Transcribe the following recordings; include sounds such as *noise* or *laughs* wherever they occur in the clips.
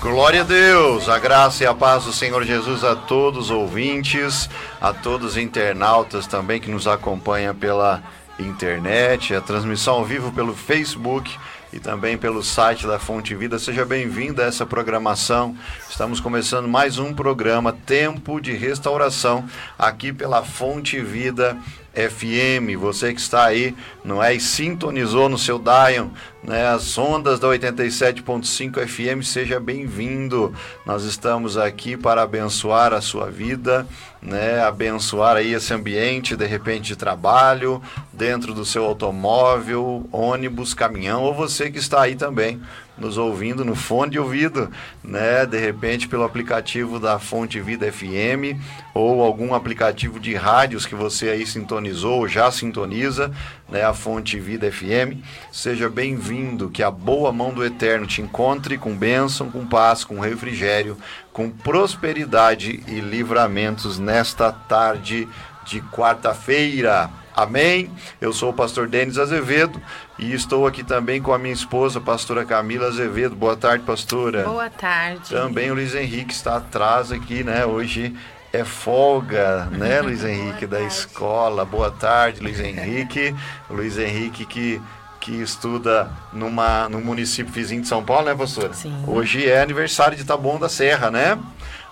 Glória a Deus, a graça e a paz do Senhor Jesus a todos os ouvintes, a todos os internautas também que nos acompanham pela internet, a transmissão ao vivo pelo Facebook e também pelo site da Fonte Vida. Seja bem-vindo a essa programação. Estamos começando mais um programa Tempo de Restauração aqui pela Fonte Vida FM. Você que está aí, não é? E sintonizou no seu Dion, né? As ondas da 87.5 FM, seja bem-vindo. Nós estamos aqui para abençoar a sua vida, né? Abençoar aí esse ambiente, de repente, de trabalho, dentro do seu automóvel, ônibus, caminhão, ou você que está aí também nos ouvindo no fone de ouvido, né? De repente pelo aplicativo da Fonte Vida FM ou algum aplicativo de rádios que você aí sintonizou ou já sintoniza, né? A Fonte Vida FM. Seja bem-vindo, que a boa mão do Eterno te encontre com bênção, com paz, com refrigério, com prosperidade e livramentos nesta tarde de quarta-feira. Amém? Eu sou o pastor Denis Azevedo e estou aqui também com a minha esposa, pastora Camila Azevedo. Boa tarde, pastora. Boa tarde. Também o Luiz Henrique está atrás aqui, né? Hoje é folga, né, *laughs* Luiz Henrique, da escola. Boa tarde, Luiz Henrique. Luiz Henrique que que estuda numa, no município vizinho de São Paulo, né, pastora? Sim. Hoje é aniversário de Taboão da Serra, né?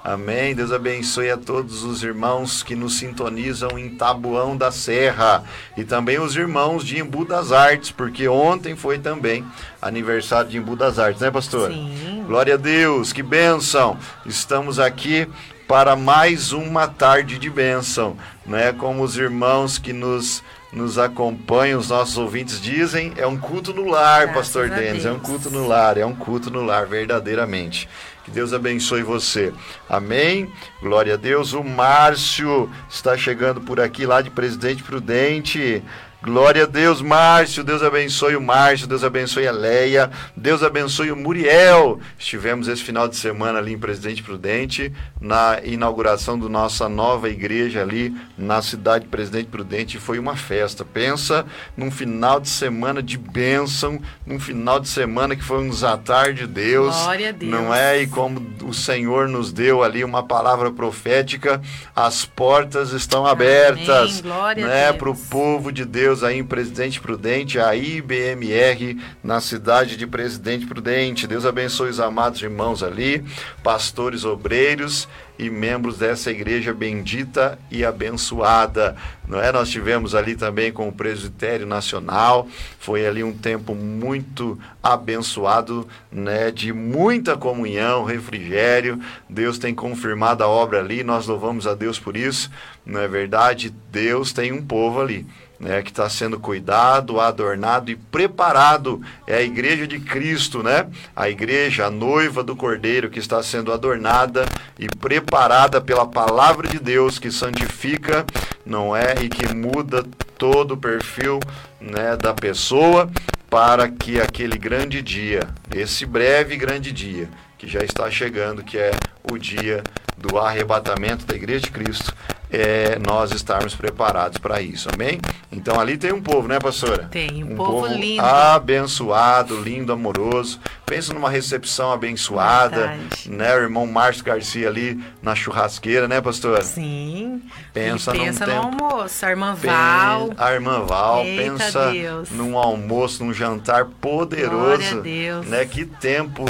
Amém. Deus abençoe a todos os irmãos que nos sintonizam em Tabuão da Serra e também os irmãos de Embu das Artes, porque ontem foi também aniversário de Embu das Artes, né, pastor? Sim. Glória a Deus, que bênção! Estamos aqui para mais uma tarde de bênção, né? Como os irmãos que nos nos acompanham, os nossos ouvintes dizem, é um culto no lar, Graças pastor Denis, é um culto no lar, é um culto no lar, verdadeiramente. Que Deus abençoe você. Amém? Glória a Deus. O Márcio está chegando por aqui, lá de Presidente Prudente. Glória a Deus, Márcio. Deus abençoe o Márcio. Deus abençoe a Leia. Deus abençoe o Muriel. Estivemos esse final de semana ali em Presidente Prudente, na inauguração da nossa nova igreja ali na cidade de Presidente Prudente. Foi uma festa. Pensa num final de semana de bênção, num final de semana que foi um desatar de Deus. Glória a Deus. Não é? E como o Senhor nos deu ali uma palavra profética, as portas estão abertas, Glória né, para o povo de Deus aí em Presidente Prudente, a IBMR na cidade de Presidente Prudente. Deus abençoe os amados irmãos ali, pastores obreiros e membros dessa igreja bendita e abençoada. Não é? Nós tivemos ali também com o Presbitério Nacional. Foi ali um tempo muito abençoado, né, de muita comunhão, refrigério. Deus tem confirmado a obra ali, nós louvamos a Deus por isso. Não é verdade? Deus tem um povo ali né, que está sendo cuidado, adornado e preparado. É a igreja de Cristo, né? A igreja, a noiva do Cordeiro, que está sendo adornada e preparada pela palavra de Deus, que santifica, não é? E que muda todo o perfil né, da pessoa para que aquele grande dia, esse breve grande dia, que já está chegando, que é o dia do arrebatamento da Igreja de Cristo, é nós estarmos preparados para isso, amém? Então ali tem um povo, né, pastora? Tem, um povo lindo. abençoado, lindo, amoroso. Pensa numa recepção abençoada, Verdade. né? O irmão Márcio Garcia ali na churrasqueira, né, pastora? Sim. Pensa e num pensa no tempo- almoço. A irmã Val. A irmã Val, Eita pensa Deus. num almoço, num jantar poderoso. Glória a Deus. Né? Que tempo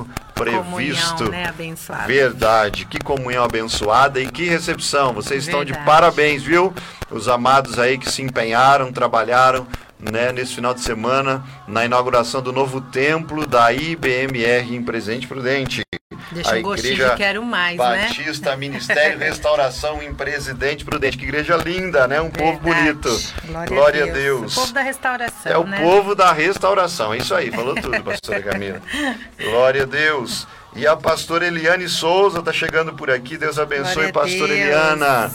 previsto. Comunhão, né? Abençoada. Verdade, que comunhão abençoada e que recepção. Vocês estão de Verdade. parabéns, viu? Os amados aí que se empenharam, trabalharam, né, nesse final de semana na inauguração do novo templo da IBMR em Presente Prudente. Deixa a um gostinho igreja quero mais, né? Batista Ministério *laughs* Restauração em Presidente Prudente. Que igreja linda, né? Um povo Verdade. bonito. Glória, Glória a a Deus. O povo da restauração, É o né? povo da restauração. É isso aí, falou tudo, pastora *laughs* Camila. Glória a Deus. E a pastora Eliane Souza está chegando por aqui. Deus abençoe, Glória pastora Deus. Eliana.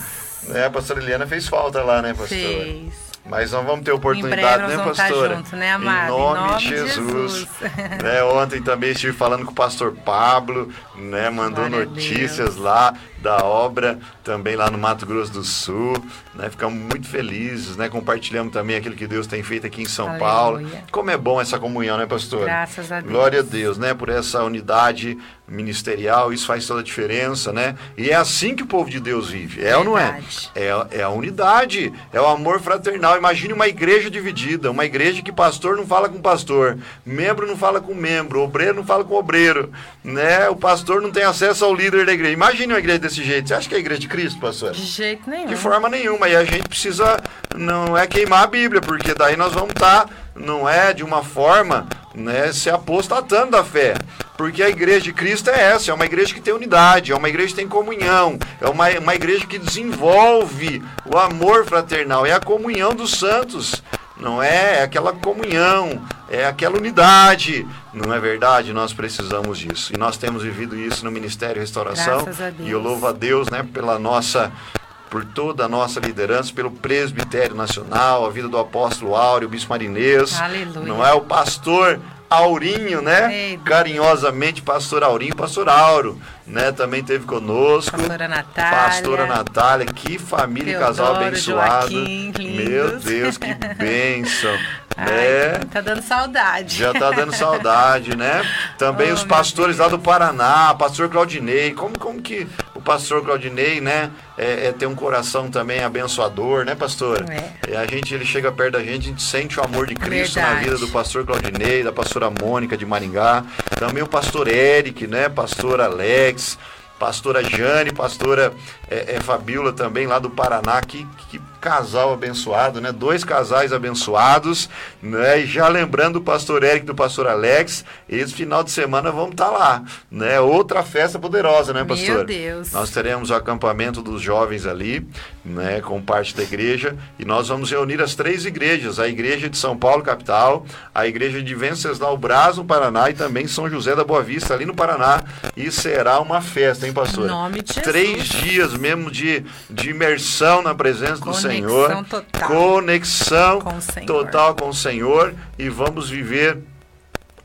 É, a pastora Eliana fez falta lá, né, pastora? Fez. Mas nós vamos ter Em oportunidade, né, pastora? né, amado? Em nome, de Jesus. *laughs* né, ontem também estive falando com o pastor Pablo, né, mandou Glória notícias lá da obra, também lá no Mato Grosso do Sul. Né? Ficamos muito felizes, né? Compartilhamos também aquilo que Deus tem feito aqui em São Aleluia. Paulo. Como é bom essa comunhão, né, pastor? Graças a Deus. Glória a Deus, né? Por essa unidade ministerial, isso faz toda a diferença, né? E é assim que o povo de Deus vive, é ou não é? É, é a unidade, é o amor fraternal. Imagine uma igreja dividida, uma igreja que pastor não fala com pastor, membro não fala com membro, obreiro não fala com obreiro, né? O pastor não tem acesso ao líder da igreja. Imagine uma igreja desse jeito. Você acha que é a igreja de Cristo, pastor? De jeito nenhum. De forma nenhuma. E a gente precisa, não é queimar a Bíblia, porque daí nós vamos estar, não é de uma forma, né, se apostatando da fé. Porque a igreja de Cristo é essa, é uma igreja que tem unidade, é uma igreja que tem comunhão, é uma, uma igreja que desenvolve o amor fraternal, é a comunhão dos santos. Não é, é aquela comunhão, é aquela unidade. Não é verdade? Nós precisamos disso. E nós temos vivido isso no Ministério Restauração. E eu louvo a Deus, né, pela nossa por toda a nossa liderança, pelo presbitério nacional, a vida do apóstolo Áureo, bispo Marinês. Aleluia. Não é o pastor Aurinho, né? Carinhosamente, pastor Aurinho, pastor Auro, né? Também teve conosco. Pastora Natália. Pastora Natália, que família e casal abençoado. Joaquim, Meu. Deus, que *laughs* bênção. Ai, né? Tá dando saudade. Já tá dando saudade, né? Também *laughs* Oh, os pastores lá do Paraná, pastor Claudinei. Como, como que pastor Claudinei, né, é, é, tem um coração também abençoador, né, pastor? É. E a gente, ele chega perto da gente, a gente sente o amor de Cristo na Verdade. vida do pastor Claudinei, da pastora Mônica de Maringá. Também o pastor Eric, né, pastor Alex. Pastora Jane, pastora é, é, Fabiola também lá do Paraná, que, que casal abençoado, né? Dois casais abençoados, né? E já lembrando o pastor Eric do pastor Alex, esse final de semana vamos estar lá, né? Outra festa poderosa, né, Meu pastor? Deus. Nós teremos o acampamento dos jovens ali, né, com parte da igreja, e nós vamos reunir as três igrejas, a igreja de São Paulo capital, a igreja de Venceslau Braz no Paraná e também São José da Boa Vista ali no Paraná, e será uma festa, hein, pastor? Em nome de Jesus. Três dias mesmo de, de imersão na presença do Conexão Senhor, total. conexão Com Senhor. total com o Senhor, e vamos viver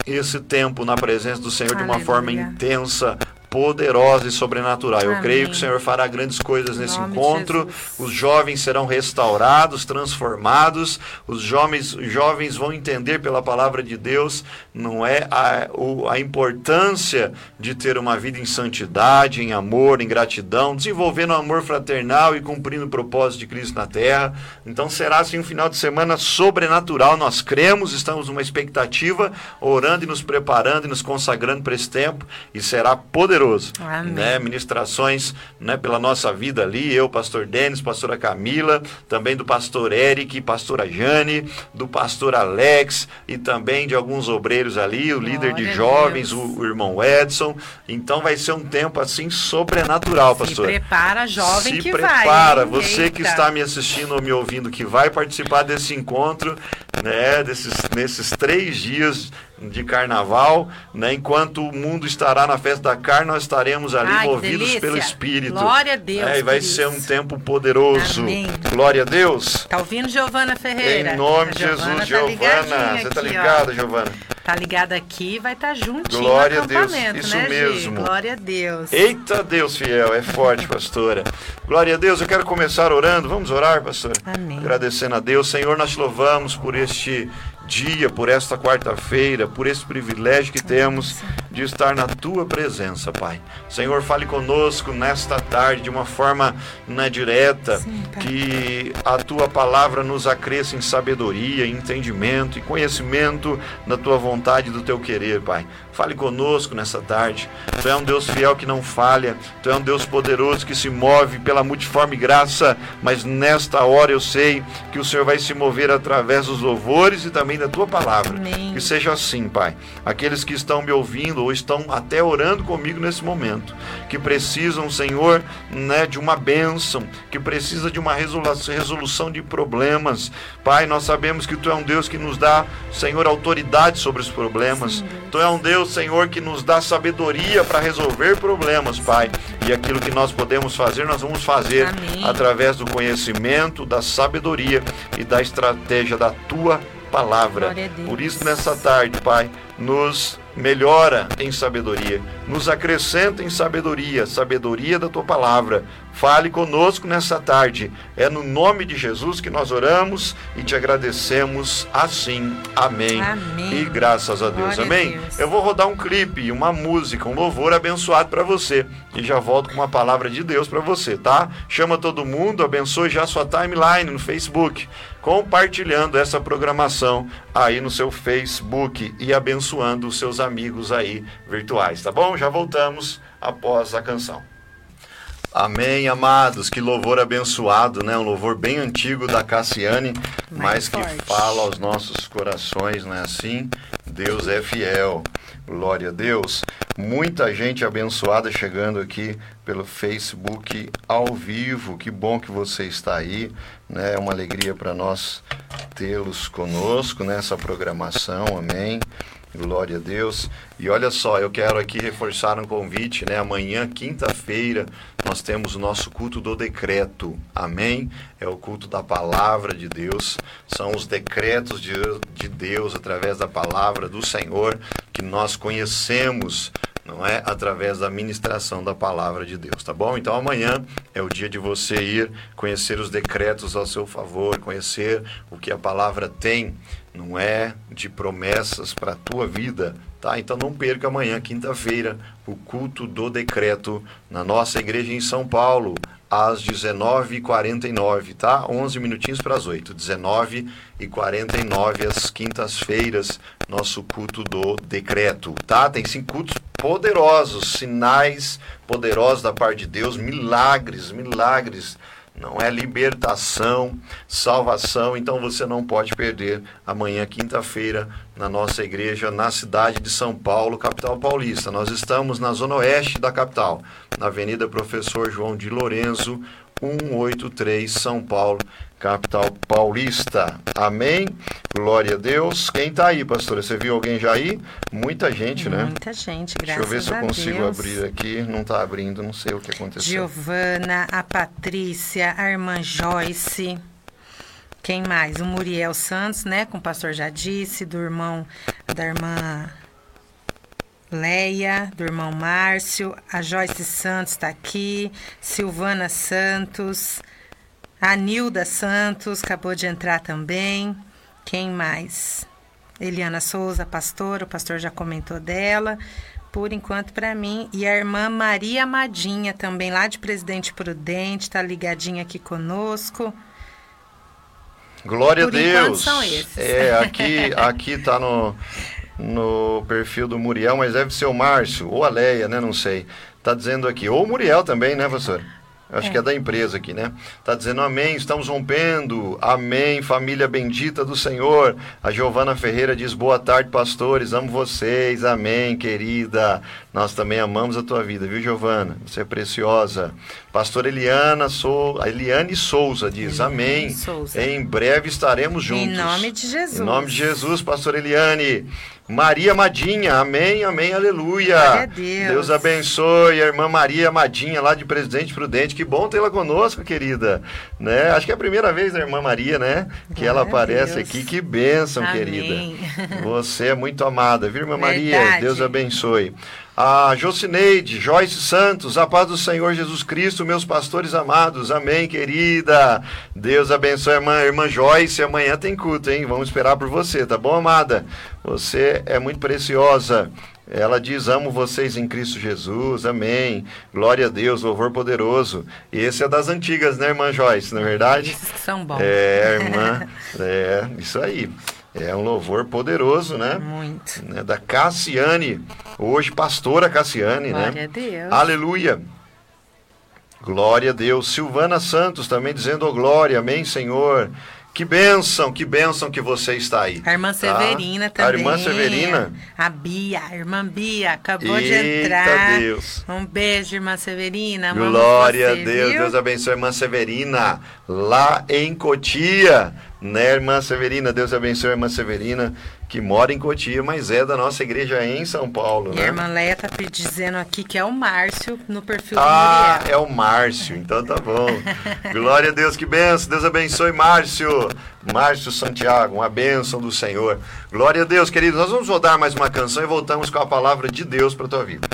esse tempo na presença do Senhor de uma Aleluia. forma intensa, poderosa e sobrenatural. Eu Amém. creio que o Senhor fará grandes coisas nesse encontro. Os jovens serão restaurados, transformados. Os jovens, jovens vão entender pela palavra de Deus, não é a, a importância de ter uma vida em santidade, em amor, em gratidão, desenvolvendo o amor fraternal e cumprindo o propósito de Cristo na terra. Então será assim um final de semana sobrenatural. Nós cremos, estamos numa expectativa, orando e nos preparando e nos consagrando para esse tempo e será poderoso. Amém. Né? Ministrações né, pela nossa vida ali, eu, pastor Denis, pastora Camila, também do pastor Eric, pastora Jane, do pastor Alex e também de alguns obreiros ali, o líder de Glória jovens, o, o irmão Edson. Então vai ser um tempo assim sobrenatural, Se pastor. prepara, jovem Se que prepara, vai. você que Eita. está me assistindo ou me ouvindo, que vai participar desse encontro, né, desses, nesses três dias de carnaval, né, enquanto o mundo estará na festa da carne, nós estaremos ali Ai, movidos pelo Espírito. Glória a Deus É, e vai ser um isso. tempo poderoso. Amém. Glória a Deus. Tá ouvindo, Giovana Ferreira? Em nome A de Jesus, Tá Giovana. ligadinha Você tá ligada, Giovana? Tá ligada aqui, vai estar juntinho Glória a no Deus, acampamento, isso né, Gi? mesmo. Glória a Deus. Eita Deus fiel, é forte, pastora. Glória a Deus, eu quero começar orando. Vamos orar, pastor? Amém. Agradecendo a Deus. Senhor, nós te louvamos por este dia, por esta quarta-feira, por esse privilégio que temos de estar na tua presença, Pai. Senhor, fale conosco nesta tarde de uma forma né, direta, Sim, que a tua palavra nos acresça em sabedoria, entendimento e conhecimento da tua vontade e do teu querer, Pai. Fale conosco nessa tarde. Tu é um Deus fiel que não falha, tu é um Deus poderoso que se move pela multiforme graça, mas nesta hora eu sei que o Senhor vai se mover através dos louvores e também da tua palavra. Amém. Que seja assim, Pai. Aqueles que estão me ouvindo ou estão até orando comigo nesse momento, que precisam, Senhor, né, de uma bênção, que precisa de uma resolu- resolução de problemas. Pai, nós sabemos que Tu é um Deus que nos dá, Senhor, autoridade sobre os problemas. Sim. Tu é um Deus, Senhor, que nos dá sabedoria para resolver problemas, Pai. E aquilo que nós podemos fazer, nós vamos fazer Amém. através do conhecimento, da sabedoria e da estratégia da Tua palavra. Por isso, nessa tarde, Pai, nos melhora em sabedoria, nos acrescenta em sabedoria, sabedoria da tua palavra. Fale conosco nessa tarde. É no nome de Jesus que nós oramos e te agradecemos assim. Amém. Amém. E graças a Deus. Glória a Amém. Deus. Eu vou rodar um clipe, uma música, um louvor abençoado para você. E já volto com uma palavra de Deus para você, tá? Chama todo mundo, abençoe já sua timeline no Facebook, compartilhando essa programação aí no seu Facebook e abençoando os seus amigos aí virtuais, tá bom? Já voltamos após a canção. Amém, amados. Que louvor abençoado, né? Um louvor bem antigo da Cassiane, mas que fala aos nossos corações, não é assim? Deus é fiel. Glória a Deus. Muita gente abençoada chegando aqui pelo Facebook ao vivo. Que bom que você está aí, né? É uma alegria para nós tê-los conosco nessa programação. Amém. Glória a Deus. E olha só, eu quero aqui reforçar um convite, né? Amanhã, quinta-feira, nós temos o nosso culto do decreto. Amém? É o culto da palavra de Deus. São os decretos de, de Deus através da palavra do Senhor que nós conhecemos não é através da ministração da palavra de Deus, tá bom? Então amanhã é o dia de você ir conhecer os decretos ao seu favor, conhecer o que a palavra tem, não é de promessas para a tua vida, tá? Então não perca amanhã, quinta-feira, o culto do decreto na nossa igreja em São Paulo, às 19h49, tá? 11 minutinhos para as 8. 19h49, às quintas-feiras, nosso culto do decreto, tá? Tem cinco cultos poderosos, sinais poderosos da parte de Deus, milagres, milagres. Não é libertação, salvação, então você não pode perder amanhã, quinta-feira, na nossa igreja, na cidade de São Paulo, capital paulista. Nós estamos na zona oeste da capital, na Avenida Professor João de Lorenzo, 183, São Paulo, capital paulista. Amém? Glória a Deus. Quem está aí, pastora? Você viu alguém já aí? Muita gente, né? Muita gente, Deixa graças eu ver se eu a consigo Deus. abrir aqui. Não está abrindo, não sei o que aconteceu. Giovana, a Patrícia, a irmã Joyce. Quem mais? O Muriel Santos, né? Com o pastor já disse, do irmão, da irmã Leia, do irmão Márcio, a Joyce Santos está aqui, Silvana Santos, a Nilda Santos acabou de entrar também. Quem mais? Eliana Souza, pastora, o pastor já comentou dela. Por enquanto, para mim. E a irmã Maria Amadinha, também lá de Presidente Prudente, está ligadinha aqui conosco. Glória Por a Deus. são esses. É, aqui, aqui tá no, no perfil do Muriel, mas deve ser o Márcio ou a Leia, né? Não sei. Tá dizendo aqui, ou o Muriel também, né, pastor? Acho que é da empresa aqui, né? Tá dizendo amém, estamos rompendo. Amém, família bendita do Senhor. A Giovana Ferreira diz boa tarde, pastores. Amo vocês. Amém, querida. Nós também amamos a tua vida, viu, Giovana? Você é preciosa. Pastor Eliana Sou, Eliane Souza diz Eliane amém. Souza. Em breve estaremos juntos. Em nome de Jesus. Em nome de Jesus, pastor Eliane. Maria Madinha, amém, amém, aleluia. Glória a Deus. abençoe a irmã Maria Madinha, lá de Presidente Prudente. Que bom tê-la conosco, querida. Né? Acho que é a primeira vez da irmã Maria, né? Que Glória ela aparece Deus. aqui. Que bênção, Amém. querida. *laughs* Você é muito amada, viu, irmã Maria? Verdade. Deus abençoe. A Jocineide, Joyce Santos, a paz do Senhor Jesus Cristo, meus pastores amados, amém, querida. Deus abençoe a irmã, irmã Joyce. Amanhã tem culto, hein? Vamos esperar por você, tá bom, amada? Você é muito preciosa. Ela diz: Amo vocês em Cristo Jesus, amém. Glória a Deus, louvor poderoso. E esse é das antigas, né, irmã Joyce, não é verdade? Esses que são bons. É, irmã, é, isso aí. É um louvor poderoso, né? Muito. né, da Cassiane, hoje pastora Cassiane, Glória né? a Deus. Aleluia. Glória a Deus. Silvana Santos também dizendo oh, glória, amém, Senhor. Que bênção, que bênção que você está aí. A irmã tá? Severina também. A irmã Severina. A Bia, a irmã Bia, acabou de Eita entrar. Deus. Um beijo, irmã Severina. Glória você, a Deus, viu? Deus abençoe a irmã Severina, lá em Cotia, né, irmã Severina? Deus abençoe a irmã Severina, que mora em Cotia, mas é da nossa igreja em São Paulo, E né? a irmã Leia tá dizendo aqui que é o Márcio no perfil Ah, do Muriel. é o Márcio, então tá bom. Glória a Deus, que benção. Deus abençoe Márcio. Márcio Santiago, uma bênção do Senhor. Glória a Deus, queridos. Nós vamos rodar mais uma canção e voltamos com a palavra de Deus para tua vida.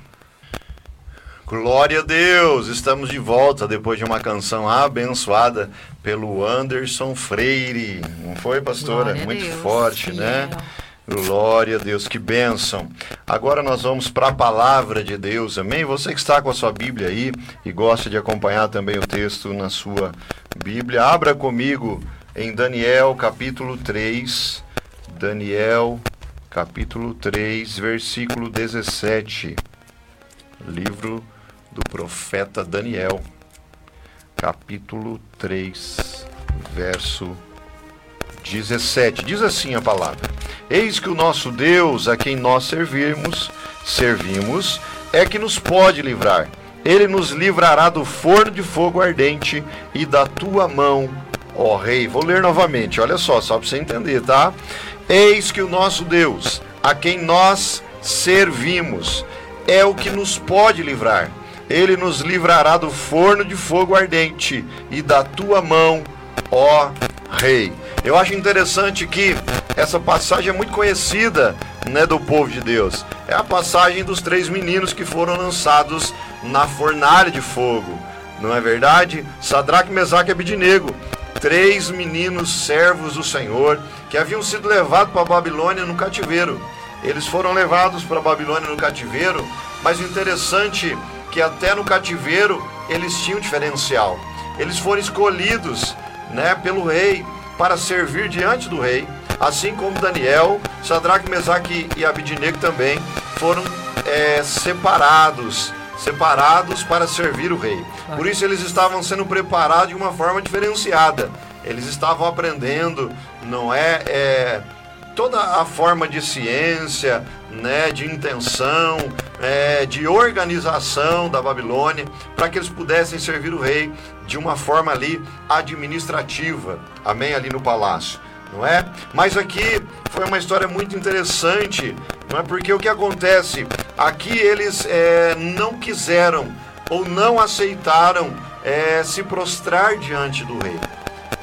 Glória a Deus! Estamos de volta depois de uma canção abençoada pelo Anderson Freire. Não foi, pastora? Glória Muito Deus, forte, fiel. né? Glória a Deus, que bênção. Agora nós vamos para a palavra de Deus, amém? Você que está com a sua Bíblia aí e gosta de acompanhar também o texto na sua Bíblia, abra comigo em Daniel capítulo 3. Daniel capítulo 3, versículo 17. Livro do profeta Daniel, capítulo 3, verso 17. Diz assim a palavra: Eis que o nosso Deus, a quem nós servimos, servimos, é que nos pode livrar. Ele nos livrará do forno de fogo ardente e da tua mão, ó rei. Vou ler novamente, olha só, só para você entender, tá? Eis que o nosso Deus, a quem nós servimos, é o que nos pode livrar. Ele nos livrará do forno de fogo ardente e da tua mão, ó rei. Eu acho interessante que essa passagem é muito conhecida né, do povo de Deus. É a passagem dos três meninos que foram lançados na fornalha de fogo. Não é verdade? Sadraque, Mesaque e Abidinego. Três meninos servos do Senhor que haviam sido levados para a Babilônia no cativeiro. Eles foram levados para a Babilônia no cativeiro, mas o interessante que até no cativeiro eles tinham diferencial. Eles foram escolhidos né, pelo rei para servir diante do rei, assim como Daniel, Sadraque, Mesaque e Abidinego também foram é, separados, separados para servir o rei. Por isso eles estavam sendo preparados de uma forma diferenciada. Eles estavam aprendendo, não é, é toda a forma de ciência, né, de intenção, é, de organização da Babilônia, para que eles pudessem servir o rei de uma forma ali administrativa, amém, ali no palácio, não é? Mas aqui foi uma história muito interessante, não é? Porque o que acontece aqui eles é, não quiseram ou não aceitaram é, se prostrar diante do rei.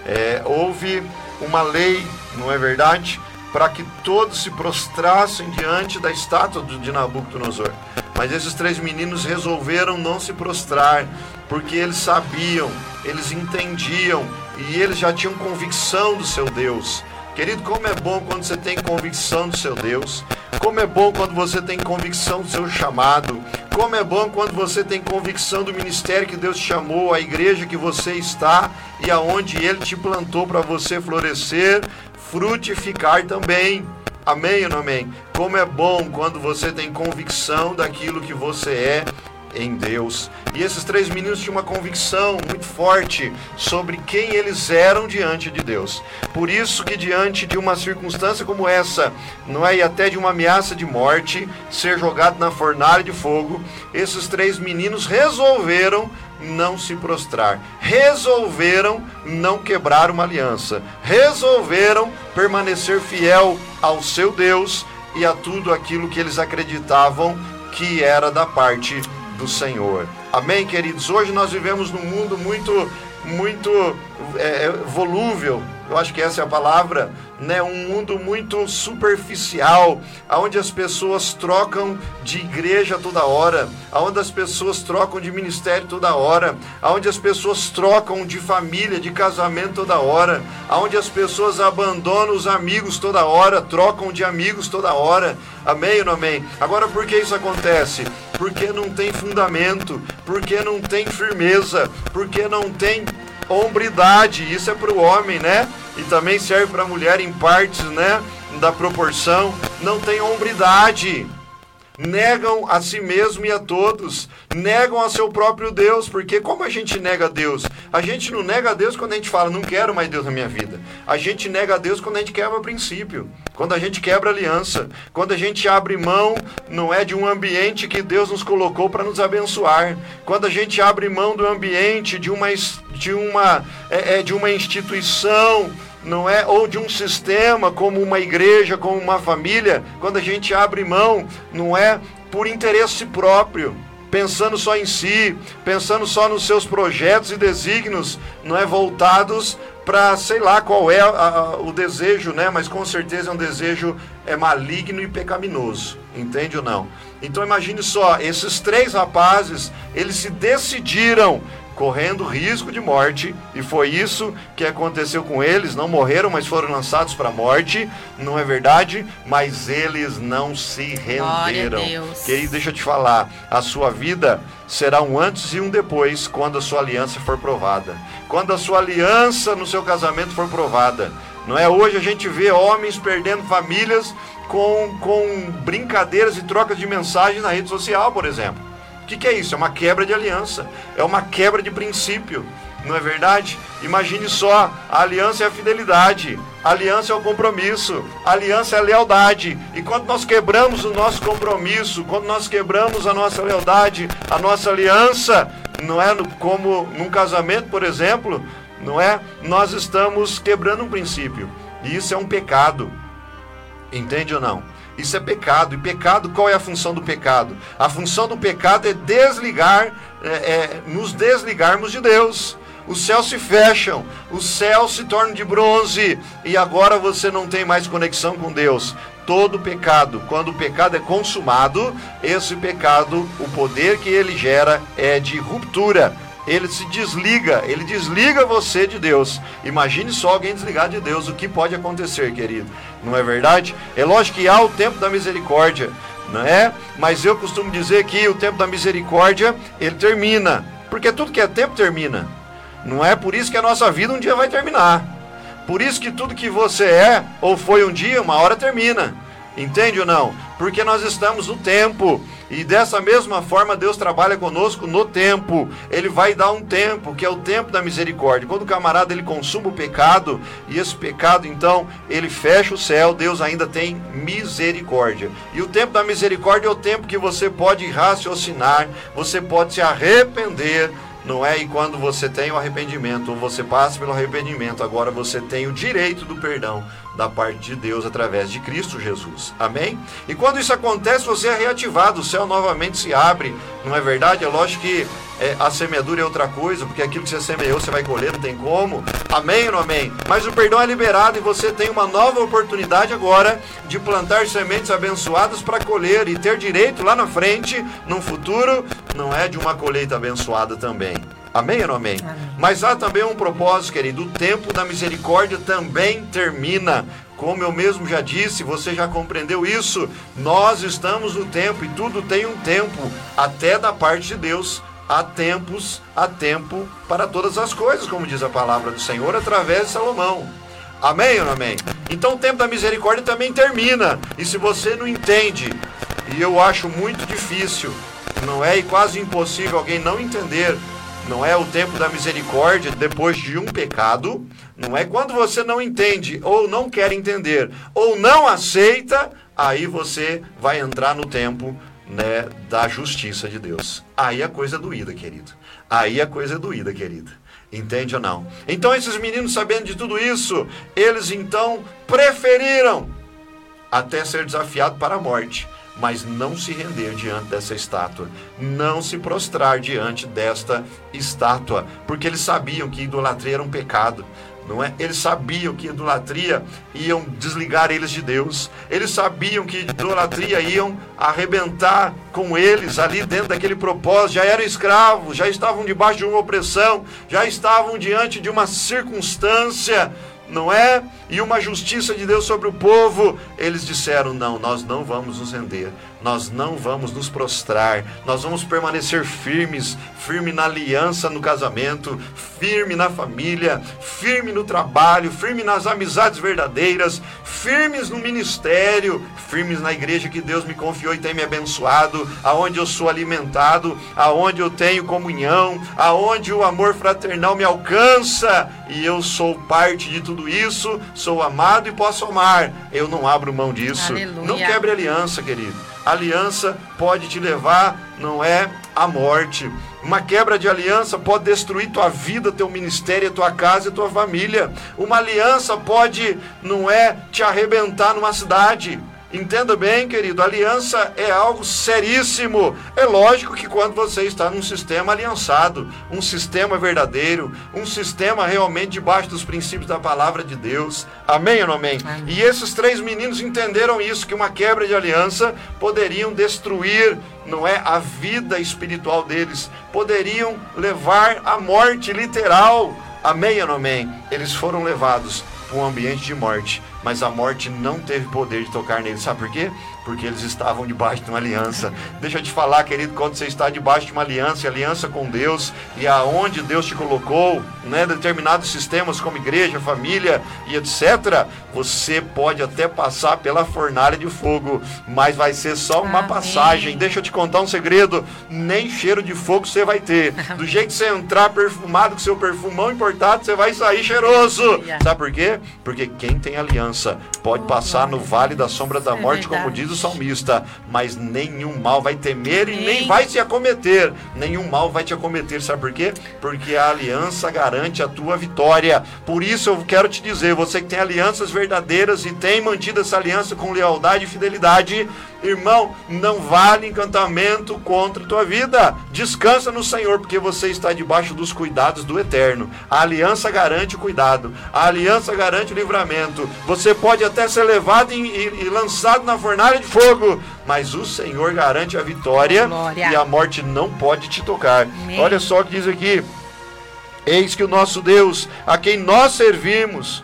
É, houve uma lei, não é verdade? Para que todos se prostrassem diante da estátua de Nabucodonosor. Mas esses três meninos resolveram não se prostrar, porque eles sabiam, eles entendiam e eles já tinham convicção do seu Deus. Querido, como é bom quando você tem convicção do seu Deus. Como é bom quando você tem convicção do seu chamado. Como é bom quando você tem convicção do ministério que Deus chamou, a igreja que você está e aonde Ele te plantou para você florescer, frutificar também. Amém ou não amém? Como é bom quando você tem convicção daquilo que você é em Deus. E esses três meninos tinham uma convicção muito forte sobre quem eles eram diante de Deus. Por isso que diante de uma circunstância como essa, não é e até de uma ameaça de morte, ser jogado na fornalha de fogo, esses três meninos resolveram não se prostrar, resolveram não quebrar uma aliança, resolveram permanecer fiel ao seu Deus e a tudo aquilo que eles acreditavam que era da parte do Senhor. Amém, queridos? Hoje nós vivemos num mundo muito, muito é, volúvel, eu acho que essa é a palavra, né? Um mundo muito superficial, onde as pessoas trocam de igreja toda hora, onde as pessoas trocam de ministério toda hora, onde as pessoas trocam de família, de casamento toda hora, onde as pessoas abandonam os amigos toda hora, trocam de amigos toda hora. Amém ou não amém? Agora, por que isso acontece? Porque não tem fundamento, porque não tem firmeza, porque não tem hombridade. Isso é para o homem, né? E também serve para a mulher em partes, né? Da proporção. Não tem hombridade. Negam a si mesmo e a todos. Negam a seu próprio Deus. Porque como a gente nega Deus? A gente não nega a Deus quando a gente fala, não quero mais Deus na minha vida. A gente nega a Deus quando a gente quebra princípio. Quando a gente quebra aliança. Quando a gente abre mão, não é de um ambiente que Deus nos colocou para nos abençoar. Quando a gente abre mão do ambiente de uma, de uma, é, é, de uma instituição não é ou de um sistema como uma igreja, como uma família, quando a gente abre mão, não é por interesse próprio, pensando só em si, pensando só nos seus projetos e desígnios, não é voltados para sei lá qual é a, a, o desejo, né? Mas com certeza é um desejo é maligno e pecaminoso, entende ou não? Então imagine só, esses três rapazes, eles se decidiram correndo risco de morte, e foi isso que aconteceu com eles. Não morreram, mas foram lançados para a morte, não é verdade? Mas eles não se renderam. Querido, deixa eu te falar: a sua vida será um antes e um depois quando a sua aliança for provada. Quando a sua aliança no seu casamento for provada. Não é? Hoje a gente vê homens perdendo famílias com, com brincadeiras e trocas de mensagens na rede social, por exemplo. O que, que, é isso? É uma quebra de aliança, é uma quebra de princípio, não é verdade? Imagine só: a aliança é a fidelidade, a aliança é o compromisso, a aliança é a lealdade. E quando nós quebramos o nosso compromisso, quando nós quebramos a nossa lealdade, a nossa aliança, não é como num casamento, por exemplo, não é? Nós estamos quebrando um princípio. E isso é um pecado. Entende ou não? Isso é pecado. E pecado, qual é a função do pecado? A função do pecado é desligar, é, é, nos desligarmos de Deus. Os céus se fecham, os céus se tornam de bronze e agora você não tem mais conexão com Deus. Todo pecado, quando o pecado é consumado, esse pecado, o poder que ele gera é de ruptura, ele se desliga, ele desliga você de Deus. Imagine só alguém desligar de Deus, o que pode acontecer, querido? Não é verdade? É lógico que há o tempo da misericórdia, não é? Mas eu costumo dizer que o tempo da misericórdia, ele termina, porque tudo que é tempo termina. Não é por isso que a nossa vida um dia vai terminar. Por isso que tudo que você é ou foi um dia, uma hora termina. Entende ou não? Porque nós estamos no tempo. E dessa mesma forma Deus trabalha conosco no tempo. Ele vai dar um tempo, que é o tempo da misericórdia. Quando o camarada ele consuma o pecado, e esse pecado então, ele fecha o céu, Deus ainda tem misericórdia. E o tempo da misericórdia é o tempo que você pode raciocinar, você pode se arrepender, não é? E quando você tem o arrependimento, ou você passa pelo arrependimento, agora você tem o direito do perdão da parte de Deus através de Cristo Jesus. Amém? E quando isso acontece, você é reativado, o céu novamente se abre. Não é verdade? É lógico que é, a semeadura é outra coisa, porque aquilo que você semeou você vai colher, não tem como. Amém ou não amém? Mas o perdão é liberado e você tem uma nova oportunidade agora de plantar sementes abençoadas para colher e ter direito lá na frente, num futuro, não é de uma colheita abençoada também. Amém ou não amém? amém? Mas há também um propósito, querido. O tempo da misericórdia também termina. Como eu mesmo já disse, você já compreendeu isso. Nós estamos no tempo e tudo tem um tempo, até da parte de Deus. Há tempos, há tempo para todas as coisas, como diz a palavra do Senhor através de Salomão. Amém ou não amém? Então o tempo da misericórdia também termina. E se você não entende, e eu acho muito difícil, não é e quase impossível alguém não entender não é o tempo da misericórdia depois de um pecado, não é quando você não entende ou não quer entender ou não aceita, aí você vai entrar no tempo né, da justiça de Deus. Aí a coisa é doída, querido. Aí a coisa é doída, querido. Entende ou não? Então esses meninos sabendo de tudo isso, eles então preferiram até ser desafiado para a morte mas não se render diante dessa estátua, não se prostrar diante desta estátua, porque eles sabiam que idolatria era um pecado. Não é? Eles sabiam que idolatria iam desligar eles de Deus. Eles sabiam que idolatria iam arrebentar com eles ali dentro daquele propósito. Já eram escravos, já estavam debaixo de uma opressão, já estavam diante de uma circunstância não é? E uma justiça de Deus sobre o povo. Eles disseram: não, nós não vamos nos render, nós não vamos nos prostrar, nós vamos permanecer firmes, firme na aliança no casamento, firme na família, firme no trabalho, firme nas amizades verdadeiras, firmes no ministério, firmes na igreja que Deus me confiou e tem me abençoado, aonde eu sou alimentado, aonde eu tenho comunhão, aonde o amor fraternal me alcança e eu sou parte de tudo isso, sou amado e posso amar. Eu não abro mão disso. Aleluia. Não quebre aliança, querido. Aliança pode te levar, não é, à morte. Uma quebra de aliança pode destruir tua vida, teu ministério, tua casa e tua família. Uma aliança pode, não é, te arrebentar numa cidade. Entenda bem, querido, aliança é algo seríssimo. É lógico que quando você está num sistema aliançado, um sistema verdadeiro, um sistema realmente debaixo dos princípios da palavra de Deus. Amém ou não amém? amém? E esses três meninos entenderam isso, que uma quebra de aliança poderiam destruir, não é, a vida espiritual deles, poderiam levar à morte literal. Amém ou não amém? Eles foram levados para um ambiente de morte mas a morte não teve poder de tocar neles. Sabe por quê? Porque eles estavam debaixo de uma aliança. Deixa eu te falar, querido, quando você está debaixo de uma aliança, aliança com Deus, e aonde Deus te colocou, né, determinados sistemas como igreja, família e etc., você pode até passar pela fornalha de fogo, mas vai ser só uma Amém. passagem. Deixa eu te contar um segredo: nem cheiro de fogo você vai ter. Do jeito que você entrar perfumado com seu perfumão importado, você vai sair cheiroso. Sabe por quê? Porque quem tem aliança pode passar no vale da sombra da é morte, como diz o salmista, mas nenhum mal vai temer e nem vai te acometer. Nenhum mal vai te acometer. Sabe por quê? Porque a aliança garante a tua vitória. Por isso eu quero te dizer, você que tem alianças verdadeiras, verdadeiras e tem mantido essa aliança com lealdade e fidelidade, irmão, não vale encantamento contra a tua vida. Descansa no Senhor, porque você está debaixo dos cuidados do Eterno. A aliança garante o cuidado, a aliança garante o livramento. Você pode até ser levado e, e, e lançado na fornalha de fogo, mas o Senhor garante a vitória Glória. e a morte não pode te tocar. Amém. Olha só o que diz aqui. Eis que o nosso Deus, a quem nós servimos,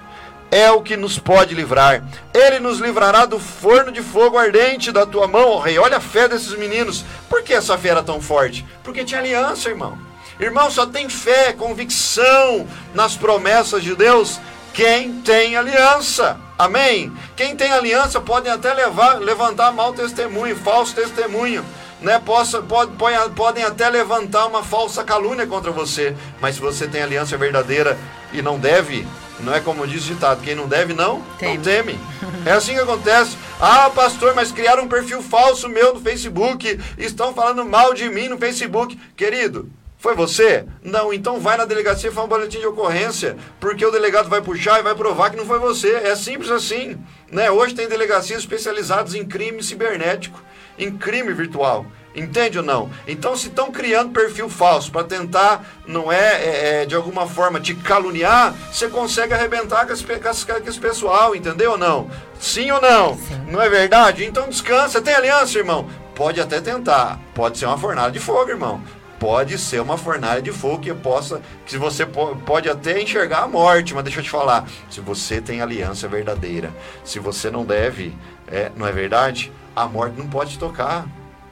é o que nos pode livrar. Ele nos livrará do forno de fogo ardente da tua mão, ó rei. Olha a fé desses meninos. Por que essa fé era tão forte? Porque tinha aliança, irmão. Irmão, só tem fé, convicção nas promessas de Deus quem tem aliança. Amém? Quem tem aliança pode até levar, levantar mau testemunho, falso testemunho. Né, possa, pode, podem até levantar uma falsa calúnia contra você, mas se você tem aliança verdadeira e não deve não é como diz o ditado, quem não deve não, teme. não teme. É assim que acontece. Ah, pastor, mas criaram um perfil falso meu no Facebook, estão falando mal de mim no Facebook. Querido, foi você? Não, então vai na delegacia e faz um boletim de ocorrência, porque o delegado vai puxar e vai provar que não foi você. É simples assim. Né? Hoje tem delegacias especializadas em crime cibernético, em crime virtual. Entende ou não? Então, se estão criando perfil falso para tentar, não é, é, é, de alguma forma, te caluniar, você consegue arrebentar com esse, com esse pessoal, entendeu ou não? Sim ou não? Sim. Não é verdade? Então descansa. Tem aliança, irmão? Pode até tentar. Pode ser uma fornalha de fogo, irmão. Pode ser uma fornalha de fogo que possa. Que você pode até enxergar a morte, mas deixa eu te falar. Se você tem aliança verdadeira, se você não deve, é, não é verdade? A morte não pode te tocar.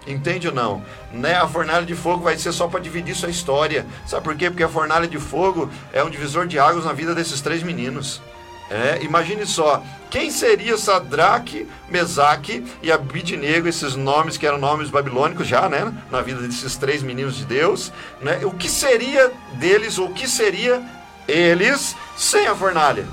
Entende ou não? Né? A fornalha de fogo vai ser só para dividir sua história. Sabe por quê? Porque a fornalha de fogo é um divisor de águas na vida desses três meninos. É, imagine só, quem seria Sadraque, Mesaque e Abidnego, esses nomes que eram nomes babilônicos já, né? Na vida desses três meninos de Deus, né? O que seria deles, ou o que seria eles sem a fornalha?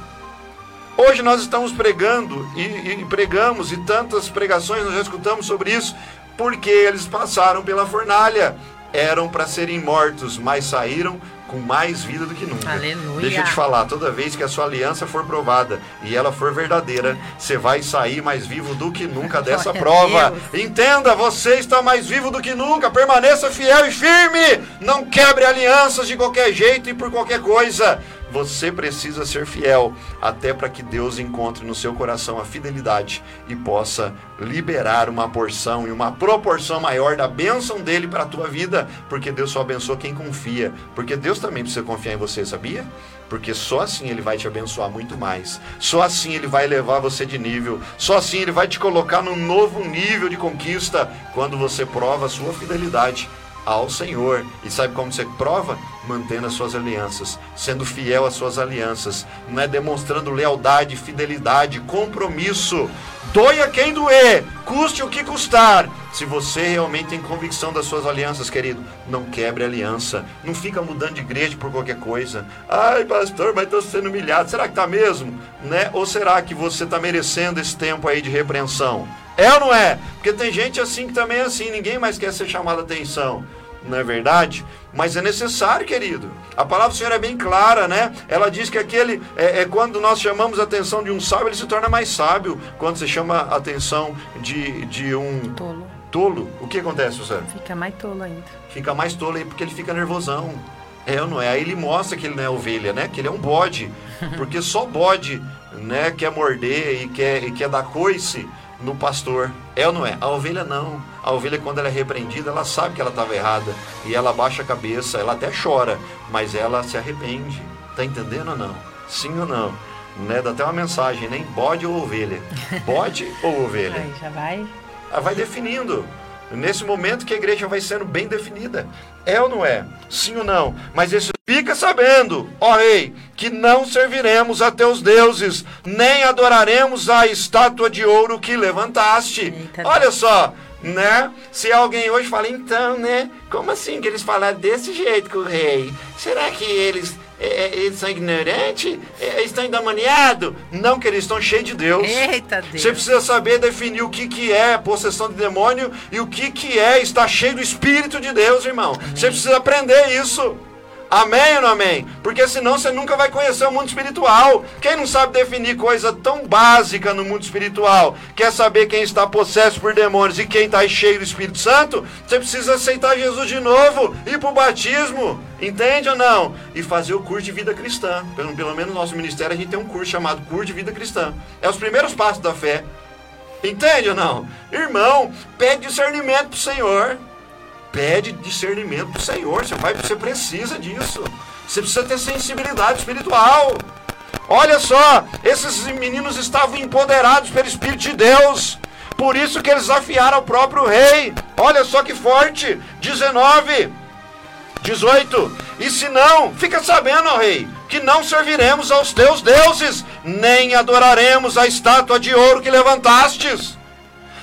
Hoje nós estamos pregando e, e, pregamos, e tantas pregações nós já escutamos sobre isso, porque eles passaram pela fornalha. Eram para serem mortos, mas saíram com mais vida do que nunca. Aleluia. Deixa eu te falar, toda vez que a sua aliança for provada e ela for verdadeira, você vai sair mais vivo do que nunca *laughs* dessa prova. Entenda, você está mais vivo do que nunca. Permaneça fiel e firme. Não quebre alianças de qualquer jeito e por qualquer coisa. Você precisa ser fiel até para que Deus encontre no seu coração a fidelidade e possa liberar uma porção e uma proporção maior da bênção dele para a tua vida, porque Deus só abençoa quem confia, porque Deus também precisa confiar em você, sabia? Porque só assim ele vai te abençoar muito mais. Só assim ele vai levar você de nível. Só assim ele vai te colocar num novo nível de conquista quando você prova a sua fidelidade ao Senhor. E sabe como você prova? Mantendo as suas alianças, sendo fiel às suas alianças, não é demonstrando lealdade, fidelidade, compromisso. Doia quem doer, custe o que custar. Se você realmente tem convicção das suas alianças, querido, não quebre aliança. Não fica mudando de igreja por qualquer coisa. Ai, pastor, mas estou sendo humilhado. Será que está mesmo? Né? Ou será que você está merecendo esse tempo aí de repreensão? É ou não é? Porque tem gente assim que também é assim, ninguém mais quer ser chamado a atenção. não é verdade? Mas é necessário, querido. A palavra do Senhor é bem clara, né? Ela diz que aquele é, é, quando nós chamamos a atenção de um sábio, ele se torna mais sábio. Quando você chama a atenção de, de um Tolo. tolo, o que acontece, José? Fica mais tolo ainda. Fica mais tolo aí porque ele fica nervosão. É ou não é? Aí ele mostra que ele não é ovelha, né? Que ele é um bode. *laughs* Porque só bode, né, quer morder e quer, e quer dar coice no pastor. É ou não é? A ovelha não. A ovelha, quando ela é repreendida, ela sabe que ela estava errada. E ela baixa a cabeça, ela até chora, mas ela se arrepende. Tá entendendo ou não? Sim ou não? Né? Dá até uma mensagem, nem bode ou ovelha. *laughs* Bode ou ovelha? Aí já vai. Ela vai definindo. Nesse momento que a igreja vai sendo bem definida. É ou não é? Sim ou não? Mas esse fica sabendo, ó rei, que não serviremos a teus deuses, nem adoraremos a estátua de ouro que levantaste. Eita. Olha só, né? Se alguém hoje fala, então, né? Como assim que eles falaram desse jeito com o rei? Será que eles, é, é, eles são ignorantes? É, estão endemoniados? Não, que eles estão cheios de Deus. Eita Deus. Você precisa saber definir o que, que é possessão de demônio e o que, que é estar cheio do Espírito de Deus, irmão. Você precisa aprender isso. Amém ou não amém? Porque senão você nunca vai conhecer o mundo espiritual. Quem não sabe definir coisa tão básica no mundo espiritual, quer saber quem está possesso por demônios e quem está cheio do Espírito Santo, você precisa aceitar Jesus de novo, ir para o batismo, entende ou não? E fazer o curso de vida cristã. Pelo, pelo menos no nosso ministério a gente tem um curso chamado Curso de Vida Cristã. É os primeiros passos da fé. Entende ou não? Irmão, pede discernimento para o Senhor pede discernimento do Senhor. Você, vai, você precisa disso. Você precisa ter sensibilidade espiritual. Olha só, esses meninos estavam empoderados pelo Espírito de Deus. Por isso que eles desafiaram o próprio rei. Olha só que forte. 19. 18. E se não, fica sabendo, ó rei, que não serviremos aos teus deuses, nem adoraremos a estátua de ouro que levantastes.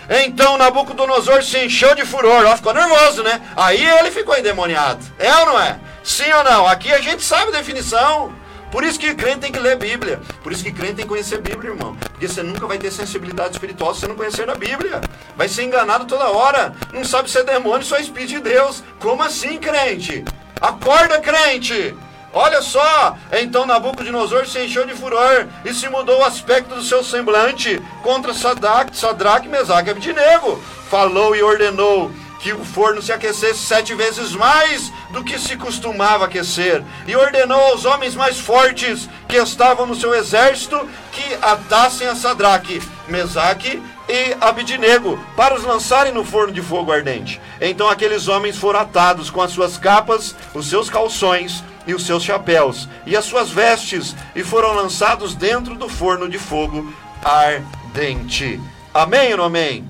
Então Nabucodonosor se encheu de furor, ó, ficou nervoso, né? Aí ele ficou endemoniado. É ou não é? Sim ou não? Aqui a gente sabe a definição. Por isso que crente tem que ler Bíblia. Por isso que crente tem que conhecer Bíblia, irmão. Porque você nunca vai ter sensibilidade espiritual se você não conhecer a Bíblia. Vai ser enganado toda hora. Não sabe se é demônio, só é espírito de Deus. Como assim, crente? Acorda, crente! Olha só! Então Nabucodonosor se encheu de furor e se mudou o aspecto do seu semblante contra Sadraque, Sadraque Mesaque e Abdinego. Falou e ordenou que o forno se aquecesse sete vezes mais do que se costumava aquecer, e ordenou aos homens mais fortes que estavam no seu exército que atassem a Sadraque, Mesaque e Abidnego para os lançarem no forno de fogo ardente. Então aqueles homens foram atados com as suas capas, os seus calções e os seus chapéus e as suas vestes e foram lançados dentro do forno de fogo ardente. Amém ou não amém?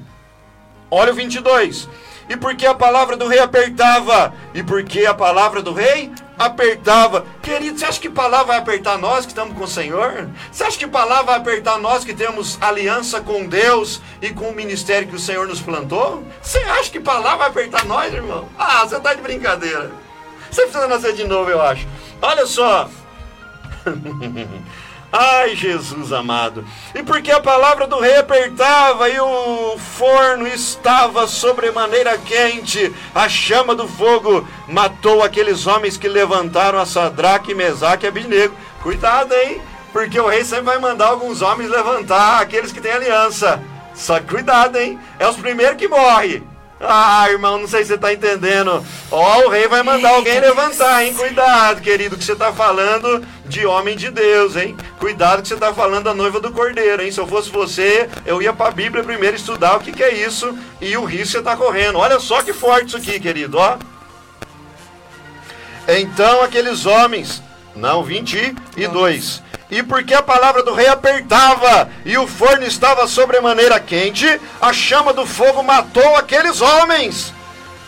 Olha o 22. E porque a palavra do rei apertava? E porque a palavra do rei apertava? Querido, você acha que palavra vai apertar nós que estamos com o Senhor? Você acha que palavra vai apertar nós que temos aliança com Deus e com o ministério que o Senhor nos plantou? Você acha que palavra vai apertar nós, irmão? Ah, você está de brincadeira. Você precisa nascer de novo, eu acho. Olha só. *laughs* Ai, Jesus amado. E porque a palavra do rei apertava e o forno estava sobremaneira quente, a chama do fogo matou aqueles homens que levantaram a Sadraque, Mesaque e Abidnego. Cuidado, hein? Porque o rei sempre vai mandar alguns homens levantar aqueles que têm aliança. Só cuidado, hein? É os primeiros que morrem. Ah, irmão, não sei se você está entendendo. Ó, o rei vai mandar alguém levantar, hein? Cuidado, querido, que você está falando de homem de Deus, hein? Cuidado que você está falando da noiva do cordeiro, hein? Se eu fosse você, eu ia para a Bíblia primeiro estudar o que, que é isso e o risco você está correndo. Olha só que forte isso aqui, querido, ó. Então aqueles homens, não, 22. E porque a palavra do rei apertava e o forno estava sobremaneira quente, a chama do fogo matou aqueles homens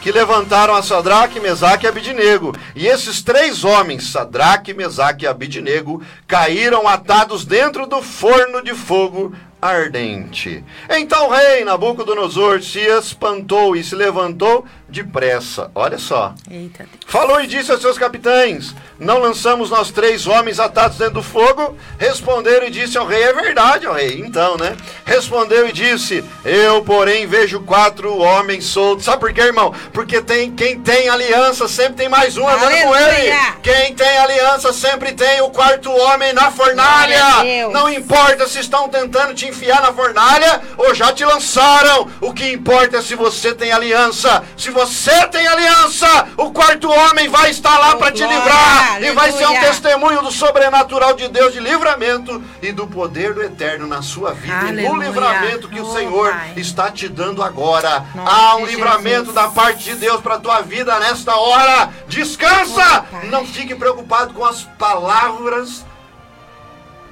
que levantaram a Sadraque, Mesaque e Abidnego. E esses três homens, Sadraque, Mesaque e Abidnego, caíram atados dentro do forno de fogo ardente. Então o rei Nabucodonosor se espantou e se levantou depressa. Olha só. Eita. Falou e disse aos seus capitães: Não lançamos nós três homens atados dentro do fogo? Responderam e disse ao rei: É verdade, ó rei. Então, né? Respondeu e disse: Eu, porém, vejo quatro homens soltos. Sabe por quê, irmão? Porque tem quem tem aliança sempre tem mais um andando com ele. Aleluia. Quem tem aliança sempre tem o quarto homem na fornalha. Não importa se estão tentando te enfiar na fornalha ou já te lançaram. O que importa é se você tem aliança. Se você tem aliança, o quarto homem vai estar lá Oh, para te livrar e vai ser um aleluia. testemunho do sobrenatural de Deus de livramento e do poder do eterno na sua vida e no Aleluia. livramento que o Oh, Senhor Pai. está te dando agora. Nome Há um livramento Jesus. da parte de Deus para tua vida nesta hora. Descansa! Oh. Não fique preocupado com as palavras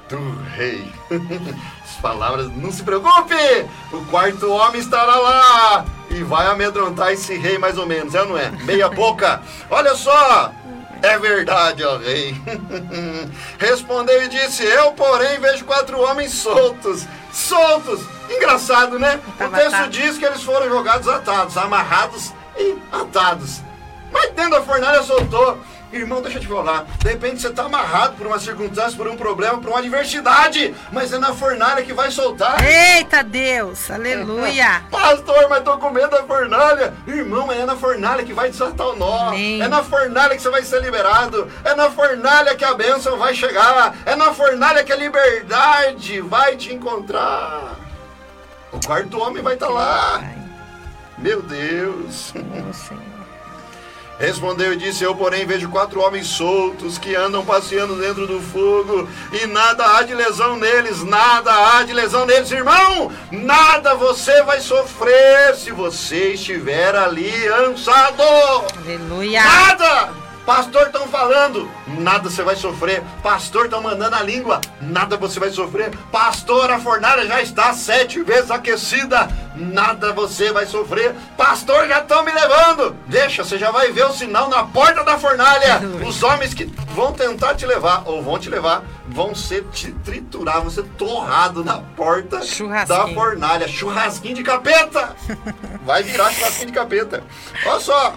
do rei. *laughs* As palavras, não se preocupe! O quarto homem estará lá e vai amedrontar esse rei mais ou menos, é ou não é? Meia boca. Olha só! É verdade, ó rei. *laughs* Respondeu e disse: Eu, porém, vejo quatro homens soltos. Soltos! Engraçado, né? O Tava texto diz que eles foram jogados atados, amarrados e atados. Mas dentro da fornalha soltou. Irmão, deixa eu te falar. De repente você está amarrado por uma circunstância, por um problema, por uma adversidade. Mas é na fornalha que vai soltar. Eita Deus. Aleluia. *laughs* Pastor, mas tô com medo da fornalha. Irmão, é na fornalha que vai desatar o nó. Amém. É na fornalha que você vai ser liberado. É na fornalha que a bênção vai chegar. É na fornalha que a liberdade vai te encontrar. O quarto homem vai estar lá. Pai. Meu Deus. Oh, Senhor. Respondeu e disse: Eu, porém, vejo quatro homens soltos que andam passeando dentro do fogo, e nada há de lesão neles, nada há de lesão neles, irmão! Nada você vai sofrer se você estiver aliançado! Aleluia. Nada! Pastor estão falando, nada você vai sofrer. Pastor estão mandando a língua, nada você vai sofrer. Pastor, a fornalha já está sete vezes aquecida, nada você vai sofrer. Pastor, já estão me levando. Deixa, você já vai ver o sinal na porta da fornalha. *laughs* Os homens que vão tentar te levar, ou vão te levar, vão ser te triturar, vão ser torrado na porta da fornalha. Churrasquinho de capeta. *laughs* Vai virar churrasquinho de capeta. Olha só.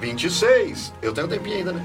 26. Eu tenho um tempinho ainda, né?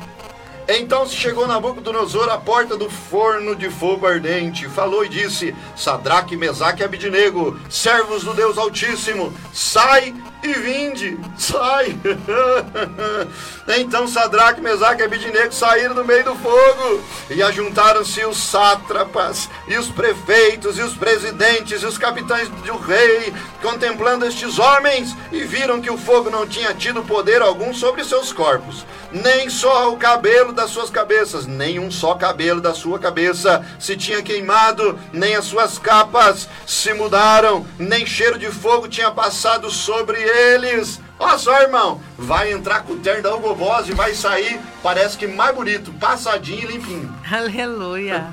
Então se chegou Nabucodonosor à porta do forno de fogo ardente, falou e disse: Sadraque, Mesaque e Abidinego, servos do Deus Altíssimo, sai e vinde, sai. *laughs* então Sadraque, Mesaque e Abidinego saíram do meio do fogo e ajuntaram-se os sátrapas e os prefeitos e os presidentes e os capitães do rei, contemplando estes homens e viram que o fogo não tinha tido poder algum sobre seus corpos, nem só o cabelo das suas cabeças, nem um só cabelo da sua cabeça se tinha queimado, nem as suas capas se mudaram, nem cheiro de fogo tinha passado sobre eles. Olha só, irmão, vai entrar com o terno da Hugo Boss e vai sair, parece que mais bonito, passadinho e limpinho. Aleluia.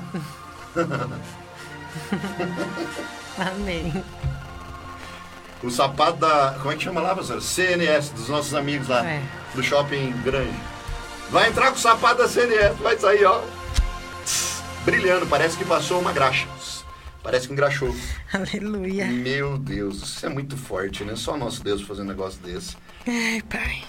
*laughs* Amém. O sapato da. Como é que chama lá, professor? CNS, dos nossos amigos lá, É. do shopping grande. Vai entrar com o sapato da CNS, vai sair, ó. Brilhando, parece que passou uma graxa. Parece que engraxou. *laughs* Aleluia. Meu Deus, isso é muito forte, né? Só nosso Deus fazer um negócio desse. Ai, Pai.